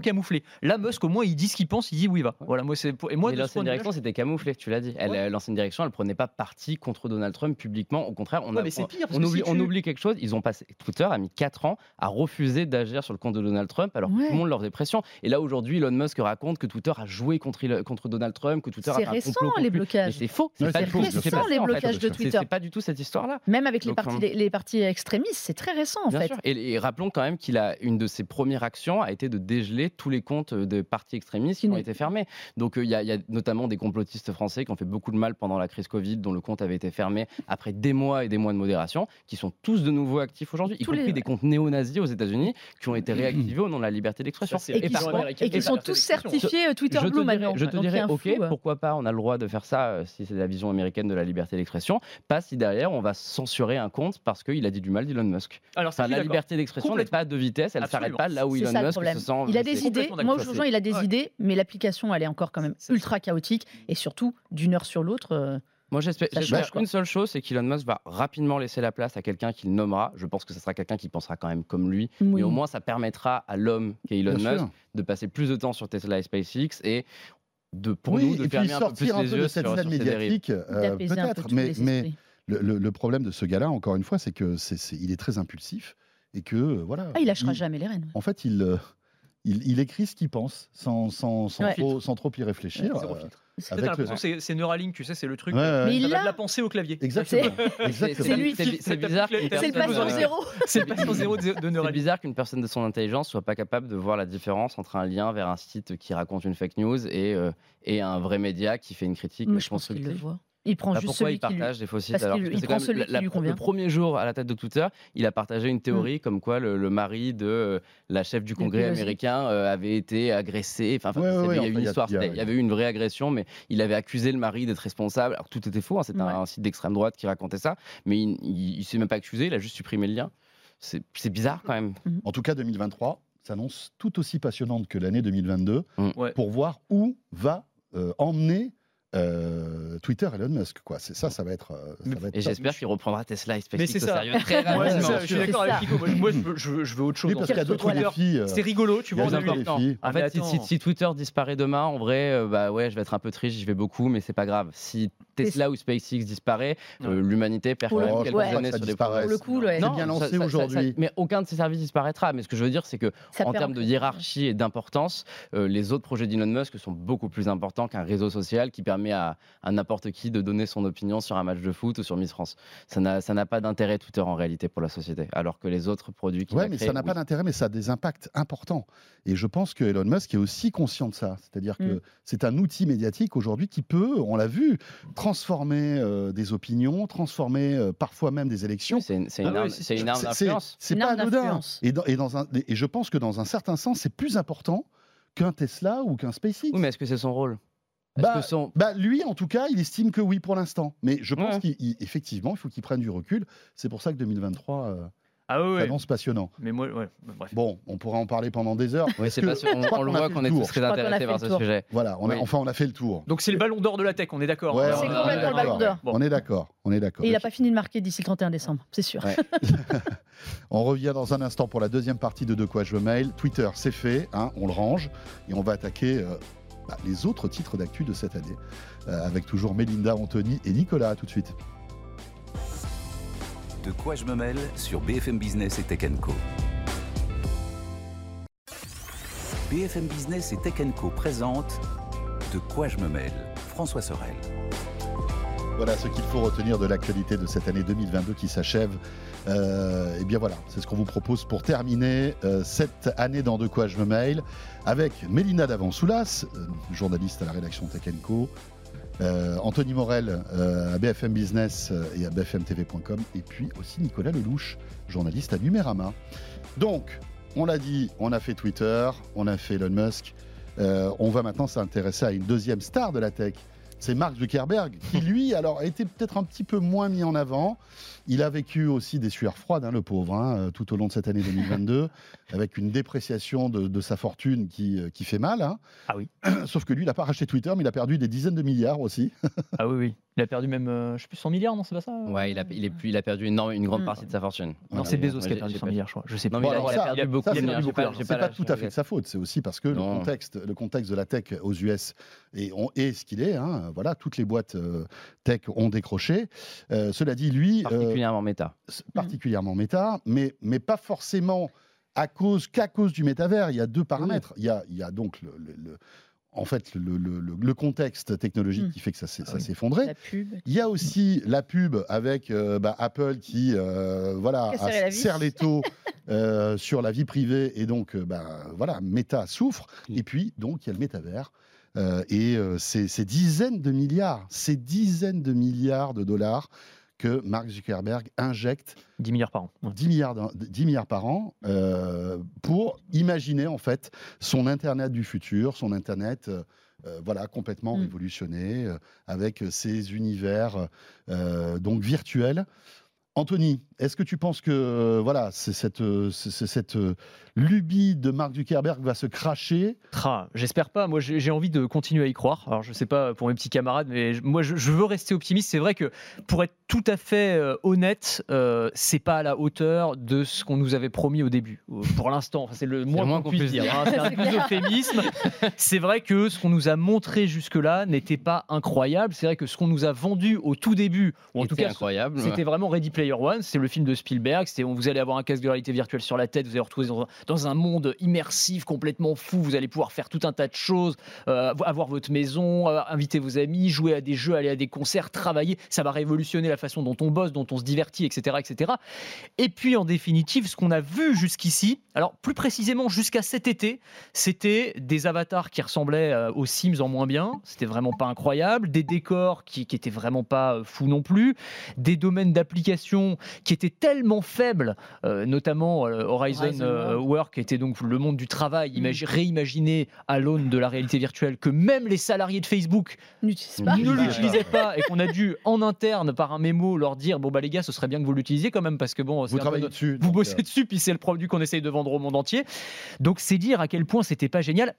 camouflé. Là, Musk, au moins, il dit ce qu'il pense, il dit où il va. Voilà, moi, c'est et moi, l'ancienne direction, c'était camouflé, tu l'as dit. Elle, Ouais. L'ancienne direction, elle prenait pas parti contre Donald Trump publiquement. Au contraire, on, Ouais, a- mais on- on oublie, si on tu- oublie quelque chose. Ils ont passé, Twitter a mis 4 ans à refuser d'agir sur le compte de Donald Trump, alors Ouais. tout le monde leur faisait pression. Et là, aujourd'hui, Elon Musk raconte que Twitter a joué contre, il- contre Donald Trump, que Twitter a C'est récent, les blocages. C'est faux. C'est récent, les blocages de Twitter. C'est pas du tout cette histoire-là. Même avec les partis, extrémistes, c'est très récent en fait. Rappelons quand même qu'il a une de ses premières actions a été de dégeler tous les comptes de partis extrémistes qui ont été fermés. Donc euh, il y, a- il y a notamment des complotistes français qui ont fait beaucoup de mal pendant la crise Covid, dont le compte avait été fermé après des mois et des mois de modération, qui sont tous de nouveau actifs aujourd'hui, y les- compris des comptes néo-nazis aux États-unis qui ont été réactivés au nom de la liberté d'expression. Et Et qui par sont, et qui tous certifiés euh, Twitter je te Blue dirais, maintenant. je te dirais, ok, flou, euh. pourquoi pas, on a le droit de faire ça euh, si c'est la vision américaine de la liberté d'expression, pas si derrière on va censurer un compte parce qu'il a dit du mal d'Elon Musk. Alors, Enfin, la liberté d'expression n'est Complètement. pas de vitesse, elle s'arrête Absolument. pas là où Elon Musk se sent. Il a des idées. Moi, aujourd'hui, il a des Ouais. idées, mais l'application, elle est encore quand même ultra chaotique. Et surtout, d'une heure sur l'autre, euh, Moi, j'espère une seule chose, c'est qu'Elon Musk va rapidement laisser la place à quelqu'un qu'il nommera. Je pense que ce sera quelqu'un qui pensera quand même comme lui. oui. Mais au moins, ça permettra à l'homme qu'est Elon Bien Musk sûr. de passer plus de temps sur Tesla et SpaceX et de, pour oui, nous, de et puis fermer un peu plus sortir un les peu yeux de cette sur, scène médiatique, euh, peu peut-être. Mais, le, le- le problème de ce gars-là, encore une fois, c'est que c'est, c'est- il est très impulsif et que euh, voilà. Ah, il lâchera il- jamais les rênes. En fait, il, euh, il, il écrit ce qu'il pense sans, sans, sans, Ouais. trop, sans trop y réfléchir. Euh. C'est- le- Neuralink, tu sais, c'est le truc. Ouais, ouais, ouais. Mais il l'a. de la pensée au clavier. Exactement. C'est- lui c'est- qui- C'est bizarre qu'une C'est le personne, patient zéro. C'est le patient zéro de, de C'est Neuralink. bizarre qu'une personne de son intelligence soit pas capable de voir la différence entre un lien vers un site qui raconte une fake news et, euh, et un vrai média qui fait une critique Mais je pense qu'il le voit. Il prend Bah, juste pourquoi celui il qui lui... partage des faux sites parce alors qu'il- Parce que il c'est prend quand même celui la- qui la- lui convient. Le premier jour à la tête de Twitter, il a partagé une théorie comme quoi le, le mari de euh, la chef du Congrès américain euh, avait été agressé. Enfin, enfin, Ouais, ouais, c'est- ouais, il y a enfin, eu il une y a- histoire. il y a- c'était- Il y avait eu une vraie agression, mais il avait accusé le mari d'être responsable. Alors tout était faux. hein, C'était Ouais. un, site d'extrême droite qui racontait ça, mais il, il, il s'est même pas accusé. Il a juste supprimé le lien. C'est bizarre quand même. En tout cas, 2023 s'annonce tout aussi passionnante que l'année 2022 Mm. Ouais. pour voir où va euh, emmener euh, Twitter Elon Musk. Quoi. C'est ça, ça va être. euh, ça Mais- va être Et j'espère qu'il reprendra Tesla et Mais SpaceX c'est au ça. sérieux très Ouais, rapidement. ça, je suis d'accord avec. Pico. Moi, je, veux, je veux- je veux autre chose. Oui, parce qu'il y a d'autres défis. euh, C'est rigolo, tu vois. on a. En fait, si, si- attends. si Twitter disparaît demain, en vrai, euh, bah ouais, je vais être un peu triste, j'y vais beaucoup, mais c'est pas grave. Si Tesla ou SpaceX disparaît, euh, l'humanité perd quand même quelques ouais. années Ça sur des disparaît. Pour le coup, ouais. C'est bien lancé aujourd'hui. mais aucun de ces services disparaîtra. Mais ce que je veux dire, c'est que en termes de hiérarchie et d'importance, les autres projets d'Elon Musk sont beaucoup plus importants qu'un réseau social qui permet à, à n'importe qui de donner son opinion sur un match de foot ou sur Miss France. Ça n'a pas d'intérêt Twitter en réalité pour la société, alors que les autres produits qui Ouais, mais ça n'a pas d'intérêt, mais ça a des impacts importants. Et je pense que Elon Musk est aussi conscient de ça. C'est-à-dire que Mm. c'est un outil médiatique aujourd'hui qui peut, on l'a vu, transformer euh, des opinions, transformer euh, parfois même des élections. c'est une, Ah une oui, arme, une arme d'influence. C'est Une pas arme anodin. d'influence. Et, dans- et dans un, et je pense que dans un certain sens, c'est plus important qu'un Tesla ou qu'un SpaceX. Oui, mais est-ce que c'est son rôle? Bah, que son- Bah, lui, en tout cas, il estime que oui pour l'instant. Mais je pense Ouais. qu'effectivement, il faut qu'il prenne du recul. C'est pour ça que 2023 euh, Ah annonce passionnant. Mais moi, ouais, bref. Bon, on pourra en parler pendant des heures. C'est On, le qu'on a voit qu'on est tous très intéressés par ce tour. sujet. Voilà, on a- Oui. enfin, on a fait le tour. Donc c'est le ballon d'or de la tech, on est d'accord. Ouais, hein. C'est on est complètement le d'accord. ballon d'or. Bon. On est d'accord. On est d'accord. Et il n'a pas fini de marquer d'ici le 31 décembre, c'est sûr. Ouais. On revient dans un instant pour la deuxième partie de De quoi je me mail. Twitter, c'est fait, hein, on le range et on va attaquer euh, bah, les autres titres d'actu de cette année euh, avec toujours Mélinda, Anthony et Nicolas. À tout de suite. De quoi je me mêle sur BFM Business et Tech Co. BFM Business et Tech Co présente De quoi je me mêle François Sorel. Voilà ce qu'il faut retenir de l'actualité de cette année 2022 qui s'achève. Euh, et bien voilà, c'est ce qu'on vous propose pour terminer euh, cette année dans De quoi je me mail avec Mélina Davansoulas, euh, journaliste à la rédaction Tech Co. euh, Anthony Morel à BFM Business et à bfmtv.com et puis aussi Nicolas Lelouch, journaliste à Numérama. Donc, on l'a dit, on a fait Twitter, on a fait Elon Musk, on va maintenant s'intéresser à une deuxième star de la tech, c'est Mark Zuckerberg, qui lui, alors, a été peut-être un petit peu moins mis en avant. Il a vécu aussi des sueurs froides, hein, le pauvre, hein, euh, tout au long de cette année 2022, avec une dépréciation de, de sa fortune qui, euh, qui fait mal. hein. Ah oui. Sauf que lui, il n'a pas racheté Twitter, mais il a perdu des dizaines de milliards aussi. Ah oui, oui. Il a perdu même, euh, je sais plus, 100 milliards, non, c'est pas ça Ouais, il a, il est plus- il a perdu énorme- une grande Mm. partie de sa fortune. Non, Voilà. c'est Bezos qui a perdu j'ai 100 pas- milliards, je crois. Je sais Non, plus. mais il a- alors il ça- a perdu beaucoup. ça, il a c'est- perdu c'est beaucoup, pas- c'est pas pas tout à fait de sa faute. C'est aussi parce que le Non. contexte, le contexte de la tech aux US est, on- est ce qu'il est. hein. Voilà, toutes les boîtes euh, tech ont décroché. Euh, cela dit, lui, euh, Particulièrement méta. s- particulièrement méta, mais, mais pas forcément à cause qu'à cause du métavers. Il y a deux paramètres. Il, y a, il y a donc le, le- le- en fait le, contexte technologique Mm. qui fait que ça s'est oui. effondré. Il y a aussi la pub avec euh, bah, Apple qui euh, voilà, a serre les taux euh, sur la vie privée et donc euh, bah, voilà, Meta souffre. Mm. Et puis donc il y a le métavers. euh, et euh, c'est dizaines de milliards, c'est dizaines de milliards de dollars que Mark Zuckerberg injecte 10 milliards par an. Ouais. 10 milliards, d'un- 10 milliards par an euh, pour imaginer en fait son Internet du futur, son Internet euh, euh, voilà, complètement Mm. révolutionné, euh, avec ces univers donc virtuels. Anthony, est-ce que tu penses que euh, voilà, c'est cette, euh, cette euh, lubie de Mark Zuckerberg va se cracher? Tra, j'espère pas. Moi, j'ai j'ai envie de continuer à y croire. Alors, je sais pas pour mes petits camarades, mais je- moi, je, je veux rester optimiste. C'est vrai que pour être tout à fait euh, honnête, euh, c'est pas à la hauteur de ce qu'on nous avait promis au début. Pour l'instant, Enfin, c'est le moins moins qu'on qu'on puisse puisse dire. dire. hein. C'est un euphémisme. C'est vrai que ce qu'on nous a montré jusque-là n'était pas incroyable. C'est vrai que ce qu'on nous a vendu au tout début, ou en tout cas, incroyable. c'était vraiment Ready Player One, c'est le film de Spielberg. C'était vous allez avoir un casque de réalité virtuelle sur la tête, vous allez retrouver dans, un- monde immersif, complètement fou. Vous allez pouvoir faire tout un tas de choses, euh, avoir votre maison, euh, inviter vos amis, jouer à des jeux, aller à des concerts, travailler. Ça va révolutionner la façon dont on bosse, dont on se divertit, etc., etc. Et puis en définitive, ce qu'on a vu jusqu'ici, alors plus précisément jusqu'à cet été, c'était des avatars qui ressemblaient euh, aux Sims en moins bien. C'était vraiment pas incroyable. Des décors qui, qui étaient vraiment pas fous non plus. Des domaines d'application qui étaient tellement faibles, euh, notamment euh, Horizon, Horizon euh. Work, était donc le monde du travail, Mm. imagi- réimaginé à l'aune de la réalité virtuelle, que même les salariés de Facebook pas. ne l'utilisaient pas et qu'on a dû en interne par un mémo leur dire bon bah les gars ce serait bien que vous l'utilisiez quand même parce que bon Vous travaillez dessus. vous bossez euh, dessus, puis c'est le produit qu'on essaye de vendre au monde entier. Donc c'est dire à quel point c'était pas génial.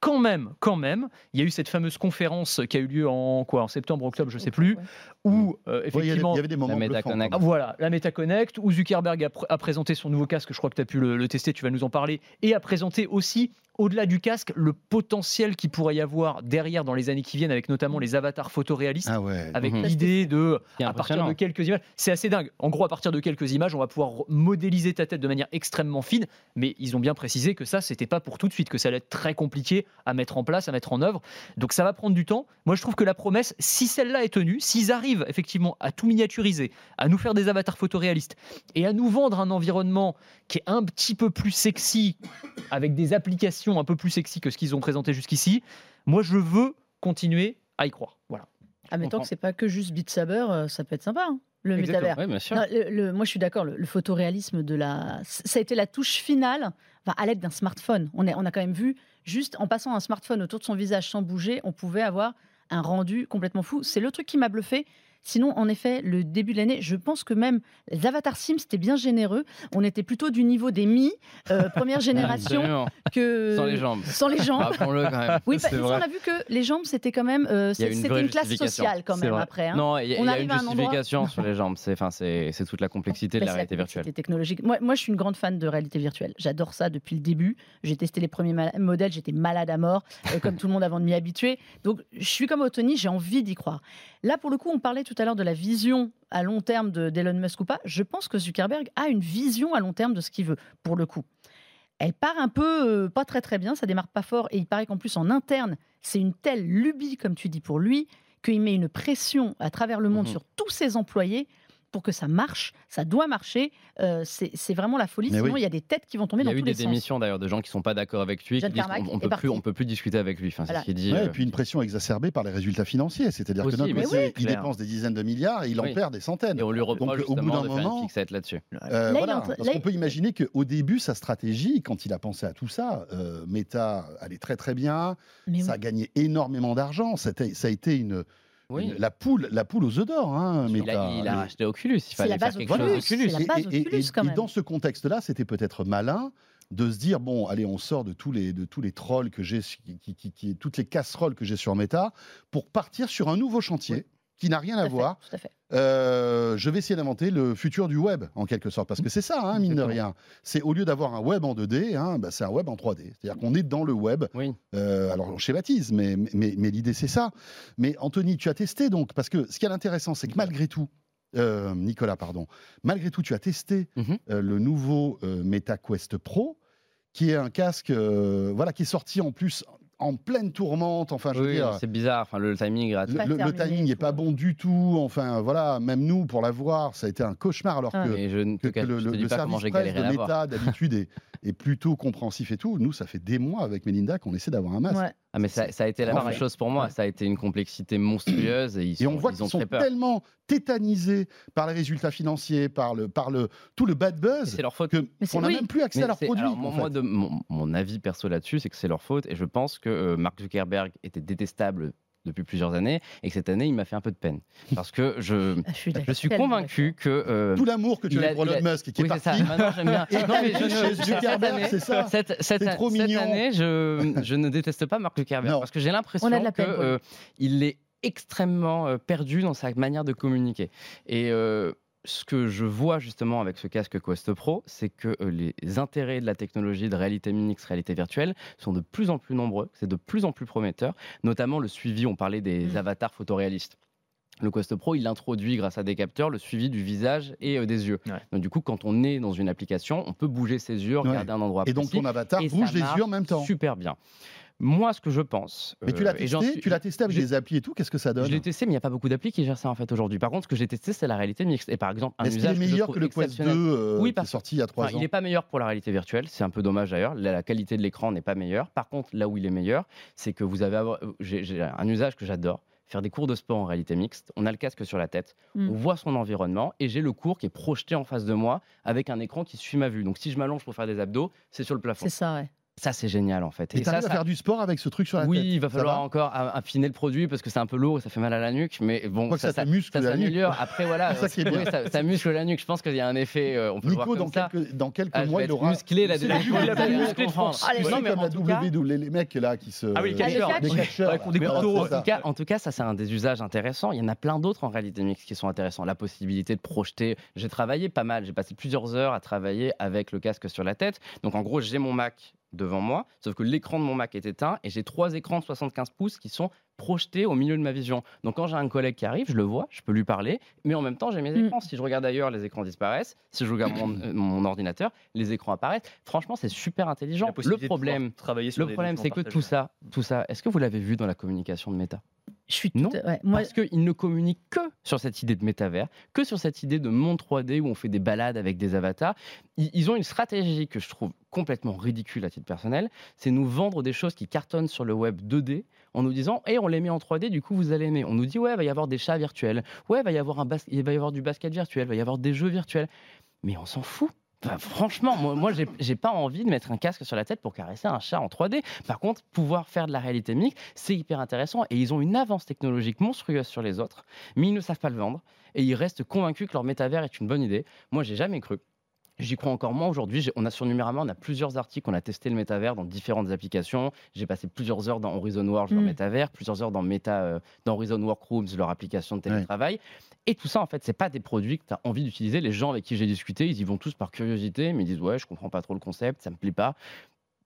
Quand même, quand même, il y a eu cette fameuse conférence qui a eu lieu en quoi, en septembre, octobre, je sais plus, Ouais. où euh, ouais, il y avait- effectivement il y avait des moments La MetaConnect. ah. Voilà, la MetaConnect, où Zuckerberg a, pr- a présenté son nouveau casque, je crois que tu as pu le, le tester, tu vas nous en parler, et a présenté aussi, au-delà du casque, le potentiel qu'il pourrait y avoir derrière dans les années qui viennent, avec notamment les avatars photoréalistes. Ah ouais. Avec Mhm. l'idée de, à partir de quelques images, c'est assez dingue. En gros, à partir de quelques images, on va pouvoir modéliser ta tête de manière extrêmement fine, mais ils ont bien précisé que ça, c'était pas pour tout de suite, que ça allait être très compliqué à mettre en place, à mettre en œuvre. Donc ça va prendre du temps. Moi, je trouve que la promesse, si celle-là est tenue, s'ils arrivent effectivement à tout miniaturiser, à nous faire des avatars photoréalistes et à nous vendre un environnement qui est un petit peu plus sexy, avec des applications un peu plus sexy que ce qu'ils ont présenté jusqu'ici, moi, je veux continuer à y croire. Voilà. Admettons comprends. que c'est pas que juste Beat Saber, euh, ça peut être sympa, hein, le Exactement. métavers. Oui, bien sûr. Non, le- le- moi, je suis d'accord. Le, le photoréalisme de la, ça a été la touche finale, enfin, à l'aide d'un smartphone. On, est, on a quand même vu, juste en passant un smartphone autour de son visage sans bouger, on pouvait avoir un rendu complètement fou. C'est le truc qui m'a bluffé, Sinon, en effet, le début de l'année, je pense que même les avatars Sims, c'était bien généreux. On était plutôt du niveau des Mi, euh, première génération, que... Sans les jambes. Sans les jambes. Rappelons-le quand même. Oui, parce vrai. a vu que les jambes, c'était quand même, euh, une c'était une classe sociale quand même après. hein. Non, il y a, On il y a arrive une à un endroit- justification sur les jambes. C'est, enfin, c'est, c'est toute la complexité de la réalité virtuelle. complexité technologique. Moi, moi, je suis une grande fan de réalité virtuelle. J'adore ça depuis le début. J'ai testé les premiers modèles, j'étais malade à mort, euh, comme tout le monde avant de m'y habituer. Donc, je suis comme Anthony, j'ai envie d'y croire. Là, pour le coup, on parlait tout à l'heure de la vision à long terme de- d'Elon Musk ou pas. Je pense que Zuckerberg a une vision à long terme de ce qu'il veut, pour le coup. Elle part un peu euh, pas très très bien, ça démarre pas fort, et il paraît qu'en plus en interne, c'est une telle lubie, comme tu dis, pour lui, qu'il met une pression à travers le monde Mhm. sur tous ses employés pour que ça marche, ça doit marcher. Euh, c'est vraiment la folie. Mais Sinon, oui. il y a des têtes qui vont tomber Il y a dans eu tous des les sens. démissions d'ailleurs de gens qui sont pas d'accord avec lui, qui disent on est peut parti. plus, on peut plus discuter avec lui. Enfin, c'est Voilà. ce qu'il dit. Ouais, euh, et puis une pression exacerbée par les résultats financiers. C'est-à-dire que notre mais monsieur, oui, il clair. dépense des dizaines de milliards et il en perd des centaines. Et on lui reproche Donc, au bout d'un moment- là-dessus. Euh, Là, voilà. Parce là, qu'on il- peut imaginer qu'au début, sa stratégie, quand il a pensé à tout ça, Meta allait très très bien, ça a gagné énormément d'argent, ça a été une, Oui. la, poule, la poule aux œufs d'or, hein, Il Meta. a, il a Et- racheté Oculus. Il C'est fallait la faire base quelque Oculus, chose la base et, Oculus, et- dans ce contexte-là, c'était peut-être malin de se dire bon, allez, on sort de tous les de tous les trolls que j'ai, qui, qui- qui- toutes les casseroles que j'ai sur Meta, pour partir sur un nouveau chantier Oui. Qui n'a rien Tout à à fait, voir. tout à fait. Euh, je vais essayer d'inventer le futur du web, en quelque sorte, parce que c'est ça, hein, mine de rien. C'est au lieu d'avoir un web en 2D, hein, bah, c'est un web en 3D. C'est-à-dire qu'on est dans le web. Oui. Euh, alors on schématise, mais, mais, mais l'idée c'est ça. Mais Anthony, tu as testé donc, parce que ce qui est intéressant, c'est que malgré tout, euh, Nicolas, pardon, malgré tout, tu as testé Mhm. euh, le nouveau euh, MetaQuest Pro, qui est un casque, euh, voilà, qui est sorti en plus en pleine tourmente. Enfin, je veux Oui, dire, c'est bizarre. Enfin, le timing est le, Pas le- timing n'est pas bon du tout. Enfin, voilà, même nous, pour l'avoir, ça a été un cauchemar. Alors Ah. que, Et je ne te, que- que le, je le- service presse de. Meta, d'habitude, est, est plutôt compréhensif et tout. Nous, ça fait des mois avec Melinda qu'on essaie d'avoir un masque. Ouais. Ah, mais ça, ça a été la même chose pour moi. Ouais. Ça a été une complexité monstrueuse et ils, Et on sont- voit ils qu'ils ont sont très peur. tellement tétanisés par les résultats financiers, par, le, par le, tout le bad buzz, C'est leur faute. que- qu'on n'a oui. même plus accès Mais à leurs produits. alors, en moi, fait. moi, de, mon, mon avis perso là-dessus, c'est que c'est leur faute. Et je pense que euh, Mark Zuckerberg était détestable depuis plusieurs années et que cette année, il m'a fait un peu de peine. Parce que je, Ah, Je suis, je suis tellement convaincu que. euh, Tout l'amour que tu as pour Elon Musk et qui oui, est ça. parti. Maintenant, j'aime bien. Et Non, mais je chez ne- cette année-. Cette, cette, C'est trop cette mignon. année, je, je ne déteste pas Mark Zuckerberg Non. parce que j'ai l'impression que lui. euh, est extrêmement perdu dans sa manière de communiquer. Et euh, ce que je vois justement avec ce casque Quest Pro, c'est que euh, les intérêts de la technologie de réalité mixte, réalité virtuelle, sont de plus en plus nombreux, c'est de plus en plus prometteur, notamment le suivi, on parlait des Mm. avatars photoréalistes. Le Quest Pro, il introduit grâce à des capteurs le suivi du visage et euh, des yeux. Ouais. Donc du coup, quand on est dans une application, on peut bouger ses yeux, regarder un endroit Et donc précis, ton avatar et bouge les yeux en même temps. Super bien. Moi, ce que je pense. Mais tu euh, l'as j'en testé, suis- tu l'as testé avec des applis et tout, qu'est-ce que ça donne Je l'ai testé, mais il n'y a pas beaucoup d'applis qui gèrent ça en fait aujourd'hui. Par contre, ce que j'ai testé, c'est la réalité mixte. Et par exemple, un Est-ce qu'il est usage que je meilleur que le Quest 2 exceptionnel. euh, Oui, qui est parce- sorti il y a trois Enfin, ans il n'est pas meilleur pour la réalité virtuelle, c'est un peu dommage d'ailleurs. La, la qualité de l'écran n'est pas meilleure. Par contre, là où il est meilleur, c'est que vous avez euh, j'ai j'ai un usage que j'adore. Faire des cours de sport en réalité mixte. On a le casque sur la tête, Mm. on voit son environnement et j'ai le cours qui est projeté en face de moi avec un écran qui suit ma vue. Donc si je m'allonge pour faire des abdos, c'est sur le plafond. C'est ça, ouais. Ça, c'est génial en fait. Et Et ça, à ça- faire du sport avec ce truc sur la oui, tête il va falloir encore affiner le produit parce que c'est un peu lourd et ça fait mal à la nuque. Mais bon, ça, ça, muscle ça la nuque. Après, voilà, ça oui, ça, ça muscle la nuque. Je pense qu'il y a un effet. euh, on peut le voir comme dans ça. quelques, dans quelques Ah, mois, il aura. musclé la musclée de. France. Allez, sais, non, mais comme la cas- WWE, les, mecs là qui se. Ah oui, Ah, les catcheurs. En tout, cas, ça c'est un des usages intéressants. Il y en a plein d'autres en réalité mixte qui sont intéressants. La possibilité de projeter. J'ai travaillé pas mal. J'ai passé plusieurs heures à travailler avec le casque sur la tête. Donc en gros, j'ai mon Mac devant moi, sauf que l'écran de mon Mac est éteint et j'ai trois écrans de 75 pouces qui sont projetés au milieu de ma vision. Donc quand j'ai un collègue qui arrive, je le vois, je peux lui parler, mais en même temps j'ai mes Mm. écrans. Si je regarde ailleurs, les écrans disparaissent. Si je regarde mon, euh, mon ordinateur, les écrans apparaissent. Franchement, c'est super intelligent. Le problème, pouvoir travailler sur le problème, c'est que tout ça, tout ça, est-ce que vous l'avez vu dans la communication de Meta? Je suis Non, à- ouais, moi, parce qu'ils ne communiquent que sur cette idée de métavers, que sur cette idée de monde 3D où on fait des balades avec des avatars. Ils, ils ont une stratégie que je trouve complètement ridicule à titre personnel, c'est nous vendre des choses qui cartonnent sur le web 2D en nous disant et on les met en 3D du coup vous allez aimer. On nous dit ouais, il va y avoir des chats virtuels. Ouais, va y avoir un bas- il va y avoir du basket virtuel, il va y avoir des jeux virtuels. Mais on s'en fout. Franchement, moi, moi j'ai- j'ai pas envie de mettre un casque sur la tête pour caresser un chat en 3D. Par contre, pouvoir faire de la réalité mixte, c'est hyper intéressant. Et ils ont une avance technologique monstrueuse sur les autres, mais ils ne savent pas le vendre. Et ils restent convaincus que leur métavers est une bonne idée. Moi, j'ai jamais cru. J'y crois encore moins aujourd'hui. On a sur Numérama, on a plusieurs articles, on a testé le métavers dans différentes applications. J'ai passé plusieurs heures dans Horizon World, leur Mm. métavers, plusieurs heures dans Meta, euh, dans Horizon Workrooms, leur application de télétravail. Et tout ça, en fait, c'est pas des produits que tu as envie d'utiliser. Les gens avec qui j'ai discuté, ils y vont tous par curiosité, mais ils disent ouais, je comprends pas trop le concept, ça me plaît pas.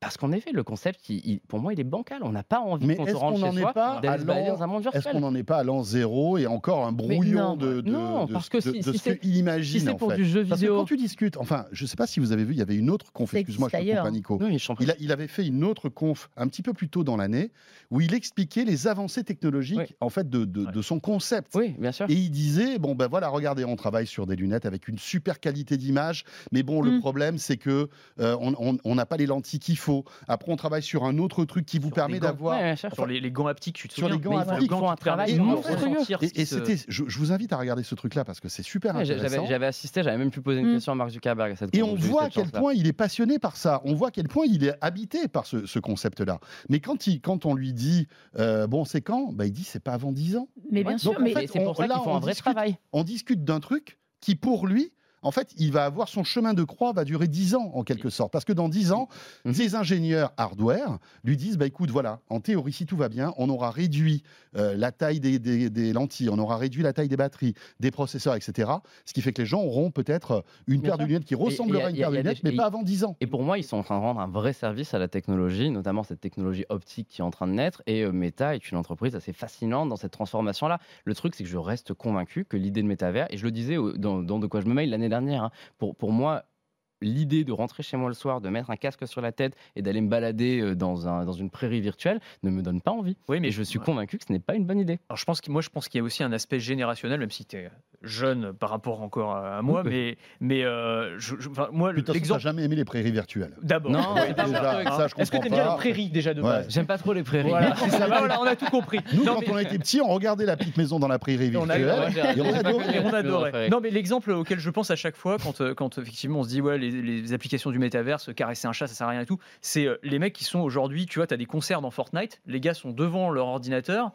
Parce qu'en effet, le concept, il- il- pour moi, il est bancal. On n'a pas envie Mais qu'on chez n'en est soi pas à d'aller se dans un monde Est-ce qu'on n'en est pas à l'an zéro et encore un brouillon non, de, de, non, de- parce que si- de si ce c'est- imagine Si c'est en pour fait du jeu Parce que vidéo, quand tu discutes, enfin, je ne sais pas si vous avez vu, il y avait une autre conf, excuse-moi, je coupe, ailleurs. hein, Nico. oui. Il, a- il avait fait une autre conf un petit peu plus tôt dans l'année où il expliquait les avancées technologiques Oui. en fait de, son concept. Oui, bien sûr. Et il disait bon ben voilà regardez on travaille sur des lunettes avec une super qualité d'image mais bon le Mm. problème c'est que euh, on n'a pas les lentilles qu'il faut après on travaille sur un autre truc qui vous Sur permet gants. d'avoir Ouais. Sur les, les gants haptiques, tu te Sur les gants haptiques, un ils font gant un travail de monstrueux. et, c'était je, je vous invite à regarder ce truc là parce que c'est super Ouais, intéressant J'avais assisté, j'avais même pu poser une Mm. question à Mark Zuckerberg à cette Et on voit à quel point il est passionné par ça. On voit à quel point il est habité par ce, ce concept-là. Mais quand, il, quand on lui dit, euh, bon, c'est quand? Bah, Il dit, c'est pas avant 10 ans. Mais bien sûr, mais c'est pour ça font on un vrai travail. On discute d'un truc qui, pour lui, en fait, il va avoir son chemin de croix va durer 10 ans, en quelque sorte. Parce que dans 10 ans, Mhm. ces ingénieurs hardware lui disent, bah, écoute, voilà, en théorie, si tout va bien, on aura réduit euh, la taille des, des- des lentilles, on aura réduit la taille des batteries, des processeurs, etc. Ce qui fait que les gens auront peut-être une Bien paire de lunettes qui ressemblera à une paire de des- lunettes, mais et- pas avant 10 ans. Et pour moi, ils sont en train de rendre un vrai service à la technologie, notamment cette technologie optique qui est en train de naître. Et euh, Meta est une entreprise assez fascinante dans cette transformation-là. Le truc, c'est que je reste convaincu que l'idée de métavers, et je le disais dans De quoi je me mail l'année hein, pour, pour moi, l'idée de rentrer chez moi le soir, de mettre un casque sur la tête et d'aller me balader euh, dans, un, dans une prairie virtuelle ne me donne pas envie. Oui, mais je suis ouais. convaincu que ce n'est pas une bonne idée. Alors je pense que moi je pense qu'il y a aussi un aspect générationnel, même si tu es jeune par rapport encore à moi, Oui. mais mais euh, je, je- enfin, moi l'exemple jamais aimé les prairies virtuelles. d'abord. Non, Ouais, hein. Est-ce que t'aimes bien pas. les prairies déjà de Ouais. base? J'aime pas trop les prairies. Voilà, voilà, on a tout compris. Nous, Non, quand mais- on était petits, on regardait la petite maison dans la prairie virtuelle. On adorait. Et on. Non, mais l'exemple auquel je pense à chaque fois, quand, euh, quand effectivement on se dit, ouais, les, les applications du métaverse, caresser un chat, ça sert à rien et tout, c'est euh, les mecs qui sont aujourd'hui, tu vois, tu as des concerts dans Fortnite, les gars sont devant leur ordinateur,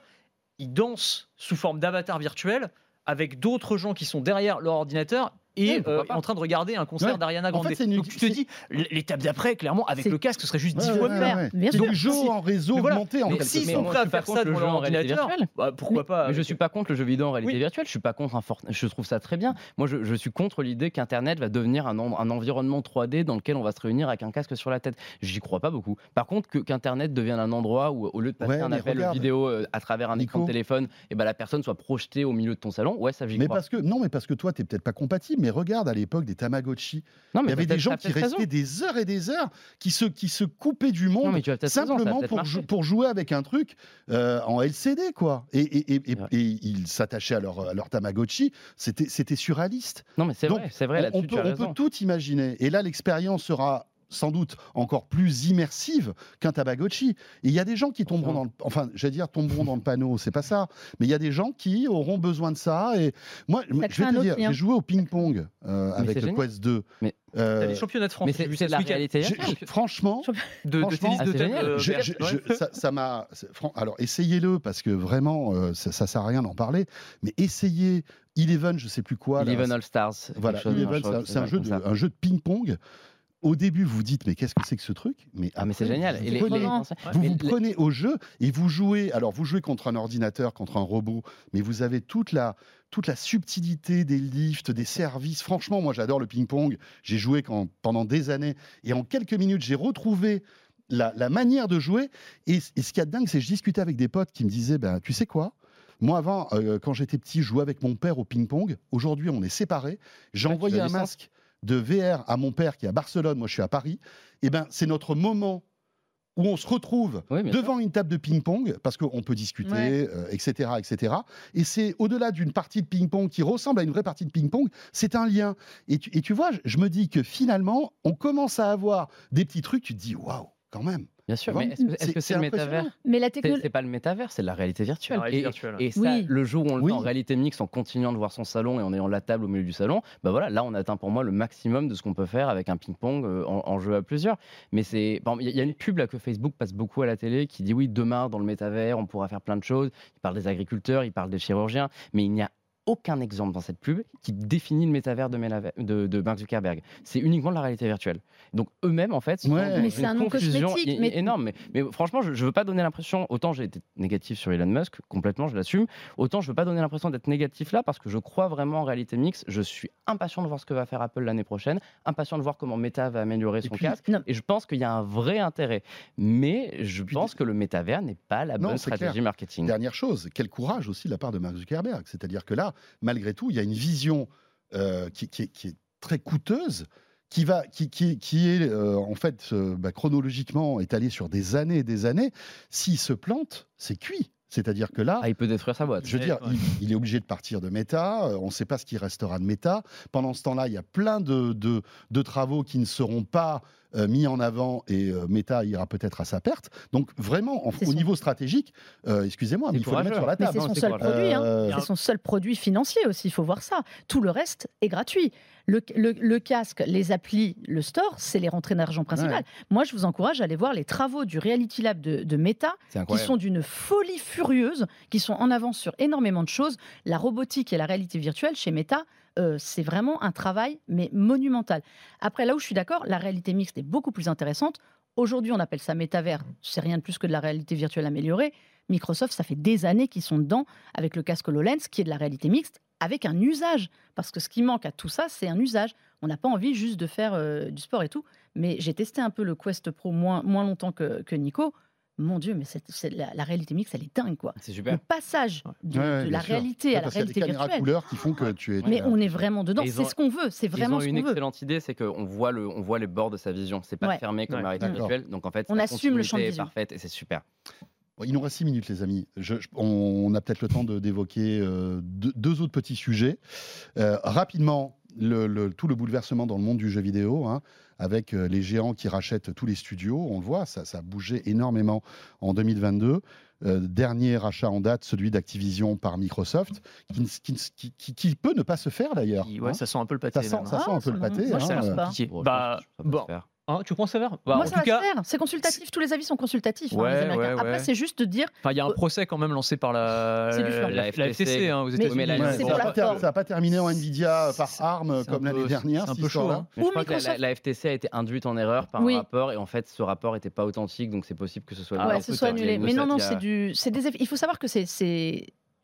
ils dansent sous forme d'avatar virtuel avec d'autres gens qui sont derrière leur ordinateur et euh, en train de regarder un concert Ouais. d'Ariana En Grande. fait, c'est une- Donc tu te dis, l'étape d'après, clairement, avec le casque, ce serait juste Ouais, 10 ouais, fois ouais, mieux. du jeu Si- en réseau mais voilà. augmenté en s'ils Mais sont prêts à faire ça jeu leur en réalité ordinateur, virtuelle. bah, pourquoi pas Mais je avec- suis pas contre le jeu vidéo en réalité Oui. virtuelle. Je suis pas contre un Fort- Je trouve ça très bien. Moi, je, je suis contre l'idée qu'Internet va devenir un, en- un environnement 3D dans lequel on va se réunir avec un casque sur la tête. J'y crois pas beaucoup. Par contre, que qu'Internet devienne un endroit où, au lieu de passer un appel vidéo euh, à travers un écran de téléphone, et ben la personne soit projetée au milieu de ton salon, ouais, ça j'y Mais crois. parce que non, mais parce que toi, t'es peut-être pas compatible. Mais regarde à l'époque des Tamagotchi, Non, il y avait des gens qui restaient raison. des heures et des heures, qui se qui se coupaient du monde Non, raison, simplement pour, marché. jou- pour jouer avec un truc euh, en LCD, quoi. Et, et, et, et- vrai. et ils s'attachaient à leur, à leur Tamagotchi. C'était surréaliste. Non, mais c'est vrai, c'est vrai on, peut tout imaginer. Et là, l'expérience sera sans doute encore plus immersive qu'un Tamagotchi. Et il y a des gens qui tomberont dans le, enfin, j'allais dire tomberont dans le panneau, c'est pas ça. Mais il y a des gens qui auront besoin de ça. Et moi, je vais te dire, j'ai joué au ping-pong euh, avec le. Quest 2. Mais- Euh, T'as les championnats de France. Mais j'ai c'est vu c'est ça de la réalité franchement, de, de franchement, tennis de euh, je- vert, je- ouais. je- ça- ça m'a. Alors, essayez-le parce que vraiment, euh, ça, ça sert à rien d'en parler. Mais essayez Eleven, je sais plus quoi. là, Eleven All Stars. Voilà, c'est un- que c'est un, ouais, jeu comme de, ça. un jeu de ping-pong. Au début, vous dites, mais qu'est-ce que c'est que ce truc? Mais Ah, mais c'est après, génial. Vous, Et les- prenez, les- vous, vous prenez au jeu et vous jouez. Alors, vous jouez contre un ordinateur, contre un robot, mais vous avez toute la, toute la subtilité des lifts, des services. Franchement, moi, j'adore le ping-pong. J'ai joué quand, pendant des années et en quelques minutes, j'ai retrouvé. La, la manière de jouer. Et, et ce qu'il y a de dingue, c'est que je discutais avec des potes qui me disaient ben, Tu sais quoi? Moi, avant, euh, quand j'étais petit, je jouais avec mon père au ping-pong. Aujourd'hui, on est séparés. J'ai envoyé un masque de VR à mon père qui est à Barcelone. Moi, je suis à Paris. Et ben, c'est notre moment où on se retrouve Oui, devant une table de ping-pong parce qu'on peut discuter, Ouais. euh, etc., etc. Et c'est au-delà d'une partie de ping-pong qui ressemble à une vraie partie de ping-pong, c'est un lien. Et tu, et tu vois, je- je me dis que finalement, on commence à avoir des petits trucs. Tu te dis, waouh. quand même. Bien sûr, mais est-ce que est-ce c'est- que c'est le métavers? Mais la C'est technologie. c'est pas le métavers, c'est la réalité virtuelle. La réalité et, virtuelle. et ça, Oui. le jour où on le Oui. fait en réalité mixte, en continuant de voir son salon et en ayant la table au milieu du salon, bah voilà, là on atteint pour moi le maximum de ce qu'on peut faire avec un ping-pong euh, en, en jeu à plusieurs. Mais c'est, par exemple, il y a- il y a une pub là que Facebook passe beaucoup à la télé qui dit oui, demain dans le métavers, on pourra faire plein de choses. Il parle des agriculteurs, il parle des chirurgiens, mais il n'y a aucun exemple dans cette pub qui définit le métavers de, Mélave- de, de Mark Zuckerberg. C'est uniquement de la réalité virtuelle. Donc eux-mêmes, en fait, sont Ouais. dans Mais c'est une un confusion mais- énorme. Mais, mais franchement, je ne veux pas donner l'impression, autant j'ai été négatif sur Elon Musk, complètement, je l'assume, autant je veux pas donner l'impression d'être négatif là, parce que je crois vraiment en réalité mixte. Je suis impatient de voir ce que va faire Apple l'année prochaine, impatient de voir comment Meta va améliorer son puis- casque. Non. Et je pense qu'il y a un vrai intérêt. Mais je Puis- pense que le métavers n'est pas la Non, bonne stratégie clair. marketing. Dernière chose, quel courage aussi de la part de Mark Zuckerberg. C'est-à-dire que là, malgré tout, il y a une vision euh, qui, qui est, qui est très coûteuse, qui, va, qui, qui, qui est euh, en fait euh, bah, chronologiquement étalée sur des années et des années. S'il se plante, c'est cuit. C'est-à-dire que là, Ah, il peut détruire sa boîte. je veux Ouais, dire, ouais. il, il est obligé de partir de Meta. euh, On ne sait pas ce qui restera de Meta. Pendant ce temps-là, il y a plein de, de- de travaux qui ne seront pas euh, mis en avant et euh, Meta ira peut-être à sa perte. Donc vraiment, en- au son- niveau stratégique, euh, excusez-moi, mais il faut le mettre sur la table. c'est hein. son seul produit. hein. C'est son seul produit financier aussi, il faut voir ça. Tout le reste est gratuit. Le, le- le casque, les applis, le store, c'est les rentrées d'argent principales. Moi, je vous encourage à aller voir les travaux du Reality Lab de, de Meta, qui sont d'une folie furieuse, qui sont en avance sur énormément de choses. La robotique et la réalité virtuelle chez Meta, euh, c'est vraiment un travail, mais monumental. Après, là où je suis d'accord, la réalité mixte est beaucoup plus intéressante. Aujourd'hui, on appelle ça métavers. C'est rien de plus que de la réalité virtuelle améliorée. Microsoft, ça fait des années qu'ils sont dedans avec le casque HoloLens, qui est de la réalité mixte, avec un usage. Parce que ce qui manque à tout ça, c'est un usage. On n'a pas envie juste de faire euh, du sport et tout. Mais j'ai testé un peu le Quest Pro moins, longtemps que Nico. Mon Dieu, mais la, la réalité mixte, elle est dingue, quoi. C'est Le super. passage de, Ouais, ouais, de bien la sûr. réalité Ouais, à la parce qu'il y a des réalité caméras virtuelle. couleurs qui font que tu es. Mais on est vraiment dedans. Ils C'est ce qu'on veut. C'est Ils vraiment ont ce une qu'on veut. excellente idée, c'est qu'on voit, le, on voit les bords de sa vision. C'est pas Ouais. fermé comme Ouais. la réalité virtuelle. Donc en fait, On assume le champ de parfaite et c'est super. Il nous reste six minutes, les amis. Je- je- on a peut-être le temps de- d'évoquer euh, deux, deux autres petits sujets. Euh, rapidement, le- le- tout le bouleversement dans le monde du jeu vidéo, hein, avec euh, les géants qui rachètent tous les studios. On le voit, ça, ça a bougé énormément en 2022. Euh, dernier rachat en date, celui d'Activision par Microsoft, qui, peut ne pas se faire d'ailleurs. Ouais, hein. ça sent un peu le pâté. Ça sent, ça hein. sent Ah, un peu le pâté. moi, hein. pas. Bah, peut bon. Hein, tu penses sévère bah, Moi, En ça tout va cas, se faire. C'est consultatif. Tous les avis sont consultatifs. hein, Ouais, les Américains. ouais, Après, ouais. c'est juste de dire. enfin, il y a un procès quand même lancé par la, la, La FTC, hein, aux Mais- États-Unis. ça n'a pas, ça terminé en Nvidia par arme comme l'année peu- dernière. c'est un peu chaud, histoire-là. hein. Mais je Ou crois que la, Microsoft. la- la FTC a été induite en erreur par Oui. un rapport et en fait ce rapport n'était pas authentique donc c'est possible que ce soit ouais, un ce peu soit tard. Il y a annulé. Mais non, non, c'est du, des. Il faut savoir que ces,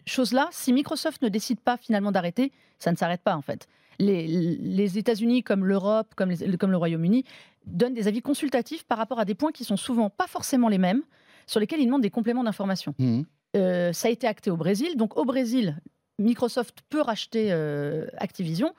choses-là, si Microsoft ne décide pas finalement d'arrêter, ça ne s'arrête pas en fait. Les, les États-Unis, comme l'Europe, comme le Royaume-Uni, donnent des avis consultatifs par rapport à des points qui sont souvent pas forcément les mêmes, sur lesquels ils demandent des compléments d'information. Mhm. Euh, ça a été acté au Brésil. Donc au Brésil, Microsoft peut racheter euh, Activision.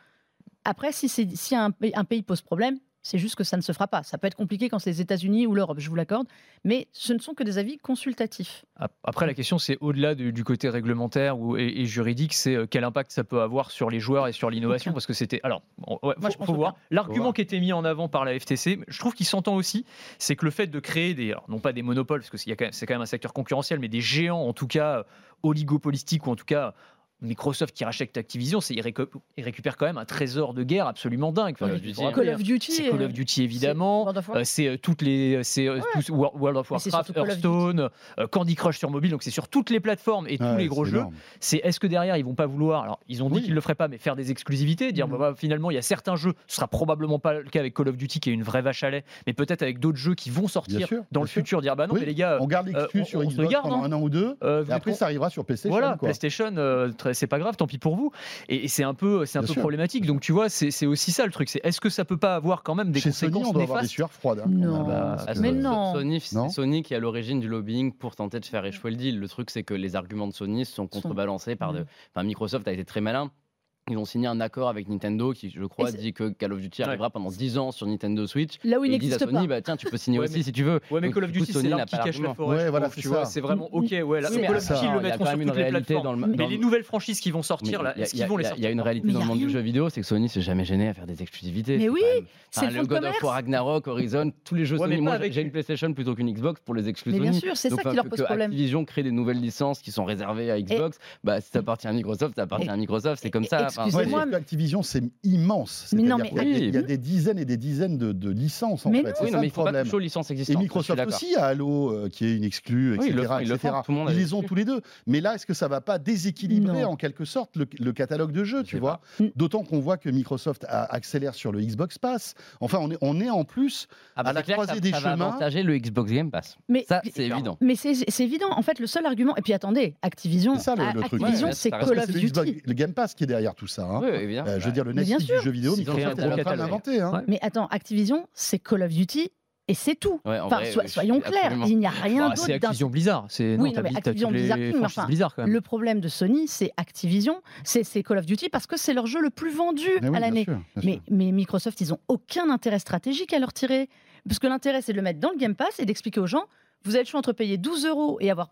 Après, si, si un pays pose problème, c'est juste que ça ne se fera pas. Ça peut être compliqué quand c'est les États-Unis ou l'Europe, je vous l'accorde. Mais ce ne sont que des avis consultatifs. Ap- Après, la question, c'est au-delà du, du côté réglementaire ou, et, et juridique, c'est euh, quel impact ça peut avoir sur les joueurs et sur l'innovation. Parce que c'était. Alors, bon, ouais, Moi, faut, je faut voir. L'argument qui était mis en avant par la FTC, je trouve qu'il s'entend aussi, c'est que le fait de créer des. alors, non pas des monopoles, parce que c'est quand, même- c'est quand même un secteur concurrentiel, mais des géants, en tout cas, oligopolistiques ou en tout cas. Microsoft qui rachète Activision, c'est il, récu- il récupère quand même un trésor de guerre absolument dingue. Enfin, Call Duty. Call of Duty. C'est Call euh, of Duty c'est évidemment. Euh, c'est euh, toutes les, c'est euh, World of Warcraft, of Duty. Hearthstone, euh, Candy Crush sur mobile, donc c'est sur toutes les plateformes et tous Ouais, les gros jeux. C'est est-ce que derrière ils vont pas vouloir, alors ils ont dit Oui. qu'ils le feraient pas, mais faire des exclusivités, dire Mhm. bah, bah, finalement il y a certains jeux, ce sera probablement pas le cas avec Call of Duty qui est une vraie vache à lait, mais peut-être avec d'autres jeux qui vont sortir sûr, dans le sûr. futur, dire bah non Oui, mais les gars, On garde l'exclu on- sur on Xbox garde, pendant hein. un an ou deux. euh, Et après, ça arrivera sur PlayStation. voilà. PlayStation, c'est pas grave, tant pis pour vous. Et, et c'est un peu, c'est un Bien peu sûr. problématique. Donc tu vois, c'est aussi ça le truc. C'est est-ce que ça peut pas avoir quand même des Chez Sony, conséquences on doit avoir des néfastes sueurs froides. hein, Non. Bah, Ah, que- mais non. Sony, c'est Non Sony qui est à l'origine du lobbying pour tenter de faire échouer le deal. Le truc, c'est que les arguments de Sony sont contrebalancés par de. Enfin, Microsoft a été très malin. Ils ont signé un accord avec Nintendo qui, je crois, dit que Call of Duty Ouais. arrivera pendant 10 ans sur Nintendo Switch. Là où il Et ils disent à n'existe Sony, pas. bah tiens, tu peux signer Ouais, aussi mais- si tu veux. Ouais, mais Donc, Call of Duty, Sony c'est n'a l'arbre qui pas cache la forêt. Ouais, voilà, c'est tu vois. ça. C'est vraiment OK. Ouais, là, Call of. Duty, ils le quand sur toutes les plateformes. Mais dans les le- nouvelles franchises qui vont sortir, Mais là, est-ce qu'ils vont les a- Il y a sortir une réalité dans il le monde du jeu vidéo, c'est que Sony s'est jamais gêné à faire des exclusivités. Mais oui, c'est le God of. War, Ragnarok, Horizon, tous les jeux Sony. pas Moi, j'ai une PlayStation plutôt qu'une Xbox pour les exclus Mais bien Sony. sûr, c'est ça qui leur pose problème. Activision crée des nouvelles licences qui sont réservées à Xbox. Bah, si ça appartient à Microsoft, ça appartient à Microsoft. C'est comme ça. Excusez-moi, Activision, c'est immense. Mais non, C'est-à-dire mais- qu'il y a- il y a Oui. des dizaines et des dizaines de, de licences, en Mais fait. non. Oui, ça non, mais il faut pas problème. toucher aux licences Et existantes. je suis Microsoft aussi a Halo, euh, qui est une exclue, Oui, etc. ils le font, ils le etc. font, tout le monde a Ils les ont tous les deux. Mais là, est-ce que ça va pas déséquilibrer Non. en quelque sorte le, le catalogue de jeux, Je tu vois? pas. D'autant qu'on voit que Microsoft a- accélère sur le Xbox Pass. Enfin, on est, on est en plus Ah bah, à la croisée ça- des ça va chemins. avantager le Xbox Game Pass. Mais, Ça, c'est évident. mais c'est évident. En fait, le seul argument. Et puis attendez, Activision, C'est ça, le- le truc. Activision, c'est Call of Duty. le Game Pass qui est derrière tout ça. hein. Oui. Euh, je veux dire, le sûr. du jeu vidéo, Ils ont Microsoft est un en gros train l'inventer. hein. Mais attends, Activision, c'est Call of Duty et c'est tout. Ouais, en Enfin, vrai, so- soyons clairs, absolument- il n'y a rien Bah, d'autre. c'est Activision Blizzard. C'est Oui, non, non, Activision les Blizzard franchises enfin, Blizzard quand même. Le problème de Sony, c'est Activision, c'est Call of Duty parce que c'est leur jeu le plus vendu Mais oui, à l'année. Mais, Microsoft, ils ont aucun intérêt stratégique à leur tirer. Parce que l'intérêt, c'est de le mettre dans le Game Pass et d'expliquer aux gens vous avez le choix entre payer 12 euros et avoir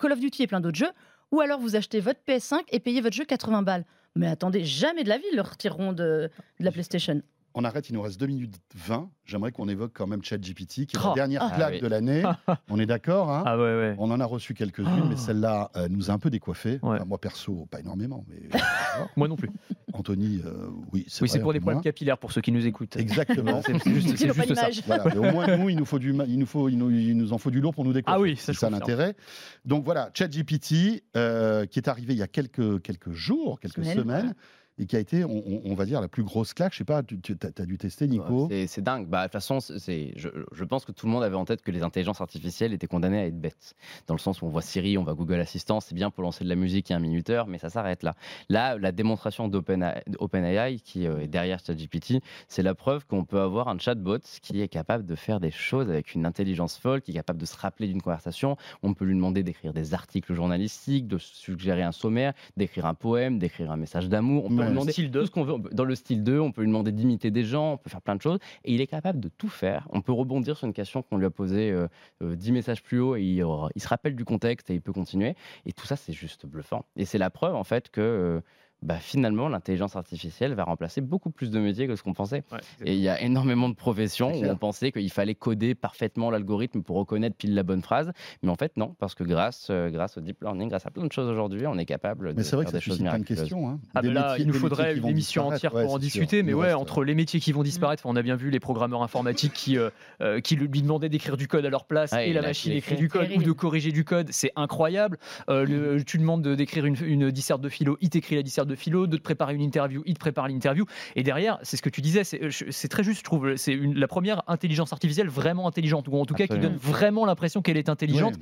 Call of Duty et plein d'autres jeux, ou alors vous achetez votre PS5 et payez votre jeu 80 balles. Mais attendez, jamais de la vie, ils le retireront de, de la PlayStation. On arrête, il nous reste 2 minutes 20. J'aimerais qu'on évoque quand même ChatGPT, qui est la Oh. dernière Ah. claque oui. de l'année. On est d'accord hein? Ah ouais, ouais. On en a reçu quelques-unes, Oh. mais celle-là euh, nous a un peu décoiffé. Ouais. moi, perso, pas énormément, mais Moi non plus. Anthony, euh, oui, c'est Oui, c'est pour peu problèmes moins. capillaires pour ceux qui nous écoutent. Exactement. C'est juste, pas juste ça. Voilà, mais au moins, nous, il nous faut du, il nous faut, il nous, il nous en faut du lourd pour nous décoiffer. Ah oui, ça, ça l'intérêt. Donc voilà, ChatGPT, euh, qui est arrivé il y a quelques, quelques jours, quelques Semaines. semaines, et qui a été, on, va dire, la plus grosse claque. Je sais pas, tu, as, dû tester, Nico. C'est- C'est dingue. Bah, de toute façon, c'est- je, je pense que tout le monde avait en tête que les intelligences artificielles étaient condamnées à être bêtes. Dans le sens où on voit Siri, on voit Google Assistant, c'est bien pour lancer de la musique et un minuteur, mais ça s'arrête là. Là, la démonstration d'OpenAI OpenAI, qui euh, est derrière ChatGPT, c'est la preuve qu'on peut avoir un chatbot qui est capable de faire des choses avec une intelligence folle, qui est capable de se rappeler d'une conversation. On peut lui demander d'écrire des articles journalistiques, de suggérer un sommaire, d'écrire un poème, d'écrire un message d'amour. On peut Ouais. lui demander Style tout ce qu'on veut. On peut- Dans le style 2, on peut lui demander d'imiter des gens, on peut faire plein de choses. Et il est capable de tout faire. On peut rebondir sur une question qu'on lui a posée euh, euh, 10 messages plus haut et il, aura- il se rappelle du contexte et il peut continuer. Et tout ça, c'est juste bluffant. Et c'est la preuve, en fait, que euh, bah, finalement, l'intelligence artificielle va remplacer beaucoup plus de métiers que ce qu'on pensait. Ouais, Et il y a énormément de professions où on pensait qu'il fallait coder parfaitement l'algorithme pour reconnaître pile la bonne phrase. Mais en fait, non, parce que grâce, euh, grâce au deep learning, grâce à plein de choses aujourd'hui, on est capable de Mais c'est vrai faire que ça des choses suscite plein de questions. hein. Ah ben là, métiers- il nous faudrait une émission entière Ouais, pour en sûr. discuter, mais ouais, reste, entre les métiers qui vont disparaître, on a bien vu les programmeurs informatiques qui, euh, euh, qui lui demandaient d'écrire du code à leur place et la machine écrit du code ou de corriger du code, c'est incroyable. Euh, le- tu demandes de- d'écrire une, une disserte de philo, il t'écrit la disserte de philo, de te préparer une interview, il te prépare l'interview. Et derrière, c'est ce que tu disais, c'est euh, très juste, je trouve. C'est la première intelligence artificielle vraiment intelligente, ou en tout cas qui donne vraiment l'impression qu'elle est intelligente.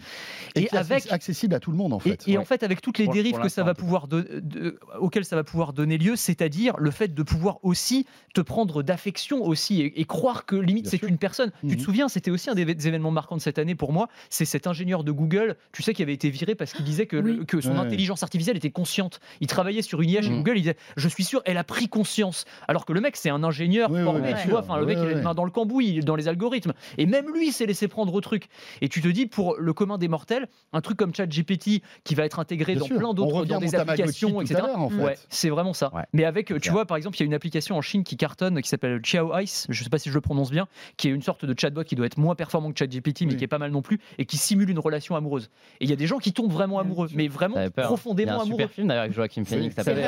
Et, Et avec- accessible à tout le monde, en fait. et Ouais. en fait, avec toutes les dérives pour que ça va pouvoir de- de- auxquelles ça va pouvoir donner lieu, c'est-à-dire le fait de pouvoir aussi te prendre d'affection aussi et, et croire que limite c'est une personne. Tu te Mhm. souviens, c'était aussi un des des événements marquants de cette année pour moi. C'est cet ingénieur de Google, tu sais, qui avait été viré parce qu'il disait que, le- Oui. que son Ouais. intelligence artificielle était consciente. Il travaillait sur une IA chez Mhm. Google. Il disait, je suis sûr, elle a pris conscience. Alors que le mec, c'est un ingénieur Oui, formé, tu vois. Enfin, le mec, il les mains dans le cambouis, il est dans les algorithmes. Et même lui s'est laissé prendre au truc. Et tu te dis, pour le commun des mortels, un truc comme ChatGPT qui va être intégré Bien dans sûr. plein d'autres, dans des applications, etc. l'heure, en fait. Ouais, c'est vraiment ça. Ouais. Mais avec, tu vois, par exemple, il y a une application en Chine qui cartonne, qui s'appelle Chiao Ice, je sais pas si je le prononce bien, qui est une sorte de chatbot qui doit être moins performant que ChatGPT, mais Oui. qui est pas mal non plus, et qui simule une relation amoureuse. Et il y a des gens qui tombent vraiment amoureux, mais vraiment avait peur. Il y profondément a un amoureux. super film d'ailleurs avec Joaquin Phoenix. S'appelle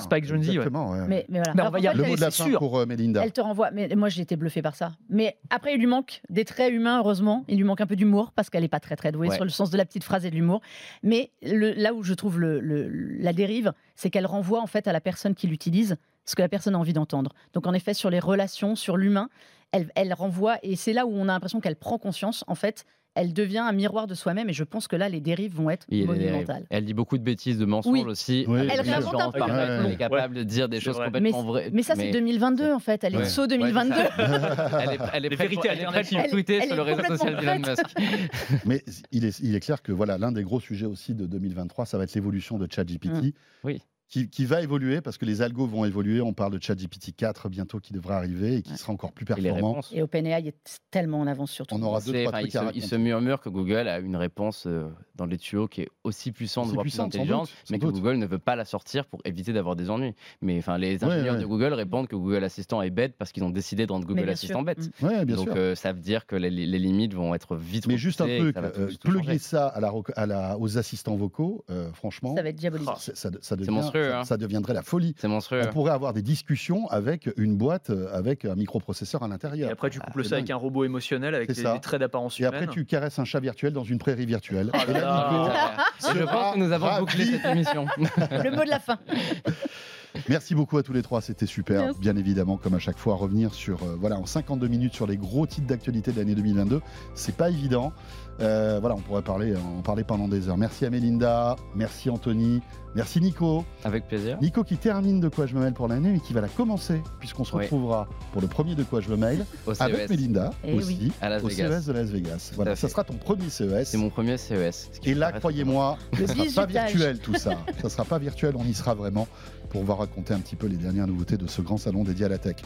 Spike Jonze, ouais. Mais, mais voilà. Mais on va y Le mot de la fin sûr. pour euh, Melinda. Elle te renvoie. Mais moi, j'ai été bluffée par ça. Mais après, il lui manque des traits humains, heureusement. Il lui manque un peu d'humour parce qu'elle n'est pas très très douée Ouais. sur le sens de la petite phrase et de l'humour. Mais le- là où je trouve le- le- la dérive, c'est qu'elle renvoie en fait à la personne qui l'utilise ce que la personne a envie d'entendre. Donc en effet, sur les relations, sur l'humain, elle, elle renvoie. Et c'est là où on a l'impression qu'elle prend conscience. En fait, elle devient un miroir de soi-même. Et je pense que là, les dérives vont être Oui, monumentales. elle dit beaucoup de bêtises, de mensonges Oui. aussi. Oui. Elle gens un peu. Elle est capable de dire des choses vrai. complètement Mais- vraies. Mais ça, c'est 2022 en fait. Elle est Ouais. saut Ouais, 2022. c'est ça. Elle est, prête pour, elle est prête pour tweeter sur le réseau social d'Elon. Musk. Mais il est, il est clair que voilà, l'un des gros sujets aussi de 2023, ça va être l'évolution de ChatGPT. Mm. Oui. Qui, qui va évoluer parce que les algos vont évoluer. On parle de ChatGPT 4 bientôt qui devrait arriver et qui Ouais. sera encore plus performant. Et OpenAI est tellement en avance sur tout. On aura deux, trois trucs il, à se, il se murmure que Google a une réponse euh, dans les tuyaux qui est aussi puissante, voire plus puissante, sans intelligente, doute, mais que doute. Google ne veut pas la sortir pour éviter d'avoir des ennuis. Mais enfin, les ingénieurs ouais. de Google répondent que Google Assistant est bête parce qu'ils ont décidé de rendre Google Assistant sûr. bête. Mm. Ouais, bien Donc sûr. euh, ça veut dire que les, les limites vont être vite Mais juste un truc, euh, plugger ça à la, rec- à la- aux assistants vocaux, euh, franchement, Ça va être diabolique. c'est- ça, ça devient- monstrueux, ça- hein. ça deviendrait la folie. C'est monstrueux. On pourrait avoir des discussions avec une boîte euh, avec un microprocesseur à Et l'intérieur. après, tu couples c'est ça avec un robot émotionnel avec des, des traits d'apparence Et humaine. après, tu caresses un chat virtuel dans une prairie virtuelle. Oh Et là là, Et je pense que nous avons ravi. bouclé cette émission. Le mot de la fin. Merci beaucoup à tous les trois, c'était super. Merci. Bien évidemment, comme à chaque fois, revenir sur, euh, voilà, en 52 minutes sur les gros titres d'actualité de l'année 2022, c'est pas évident. Euh, voilà, on pourrait parler, en parler pendant des heures. Merci à Mélinda, merci Anthony, merci Nico. Avec plaisir. Nico qui termine de quoi je me mêle pour l'année, mais qui va la commencer, puisqu'on se Oui. retrouvera pour le premier de quoi je me mêle avec CES. Mélinda Eh aussi, oui. À Las au Vegas. CES de Las Vegas. Voilà, ça sera ton premier CES. C'est mon premier CES. ce qui Et me là, croyez-moi, Le ça sera pas virtuel tout ça. ça sera pas virtuel, on y sera vraiment pour vous raconter un petit peu les dernières nouveautés de ce grand salon dédié à la tech.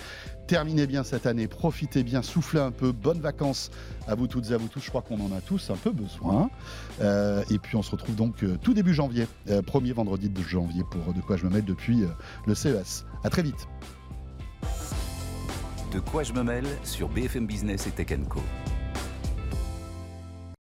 Terminez bien cette année, profitez bien, soufflez un peu, bonnes vacances à vous toutes et à vous tous. Je crois qu'on en a tous un peu besoin. Euh, et puis on se retrouve donc euh, tout début janvier, euh, premier vendredi de janvier pour De quoi je me mêle depuis le CES. À très vite. De quoi je me mêle sur BFM Business et Tech Co.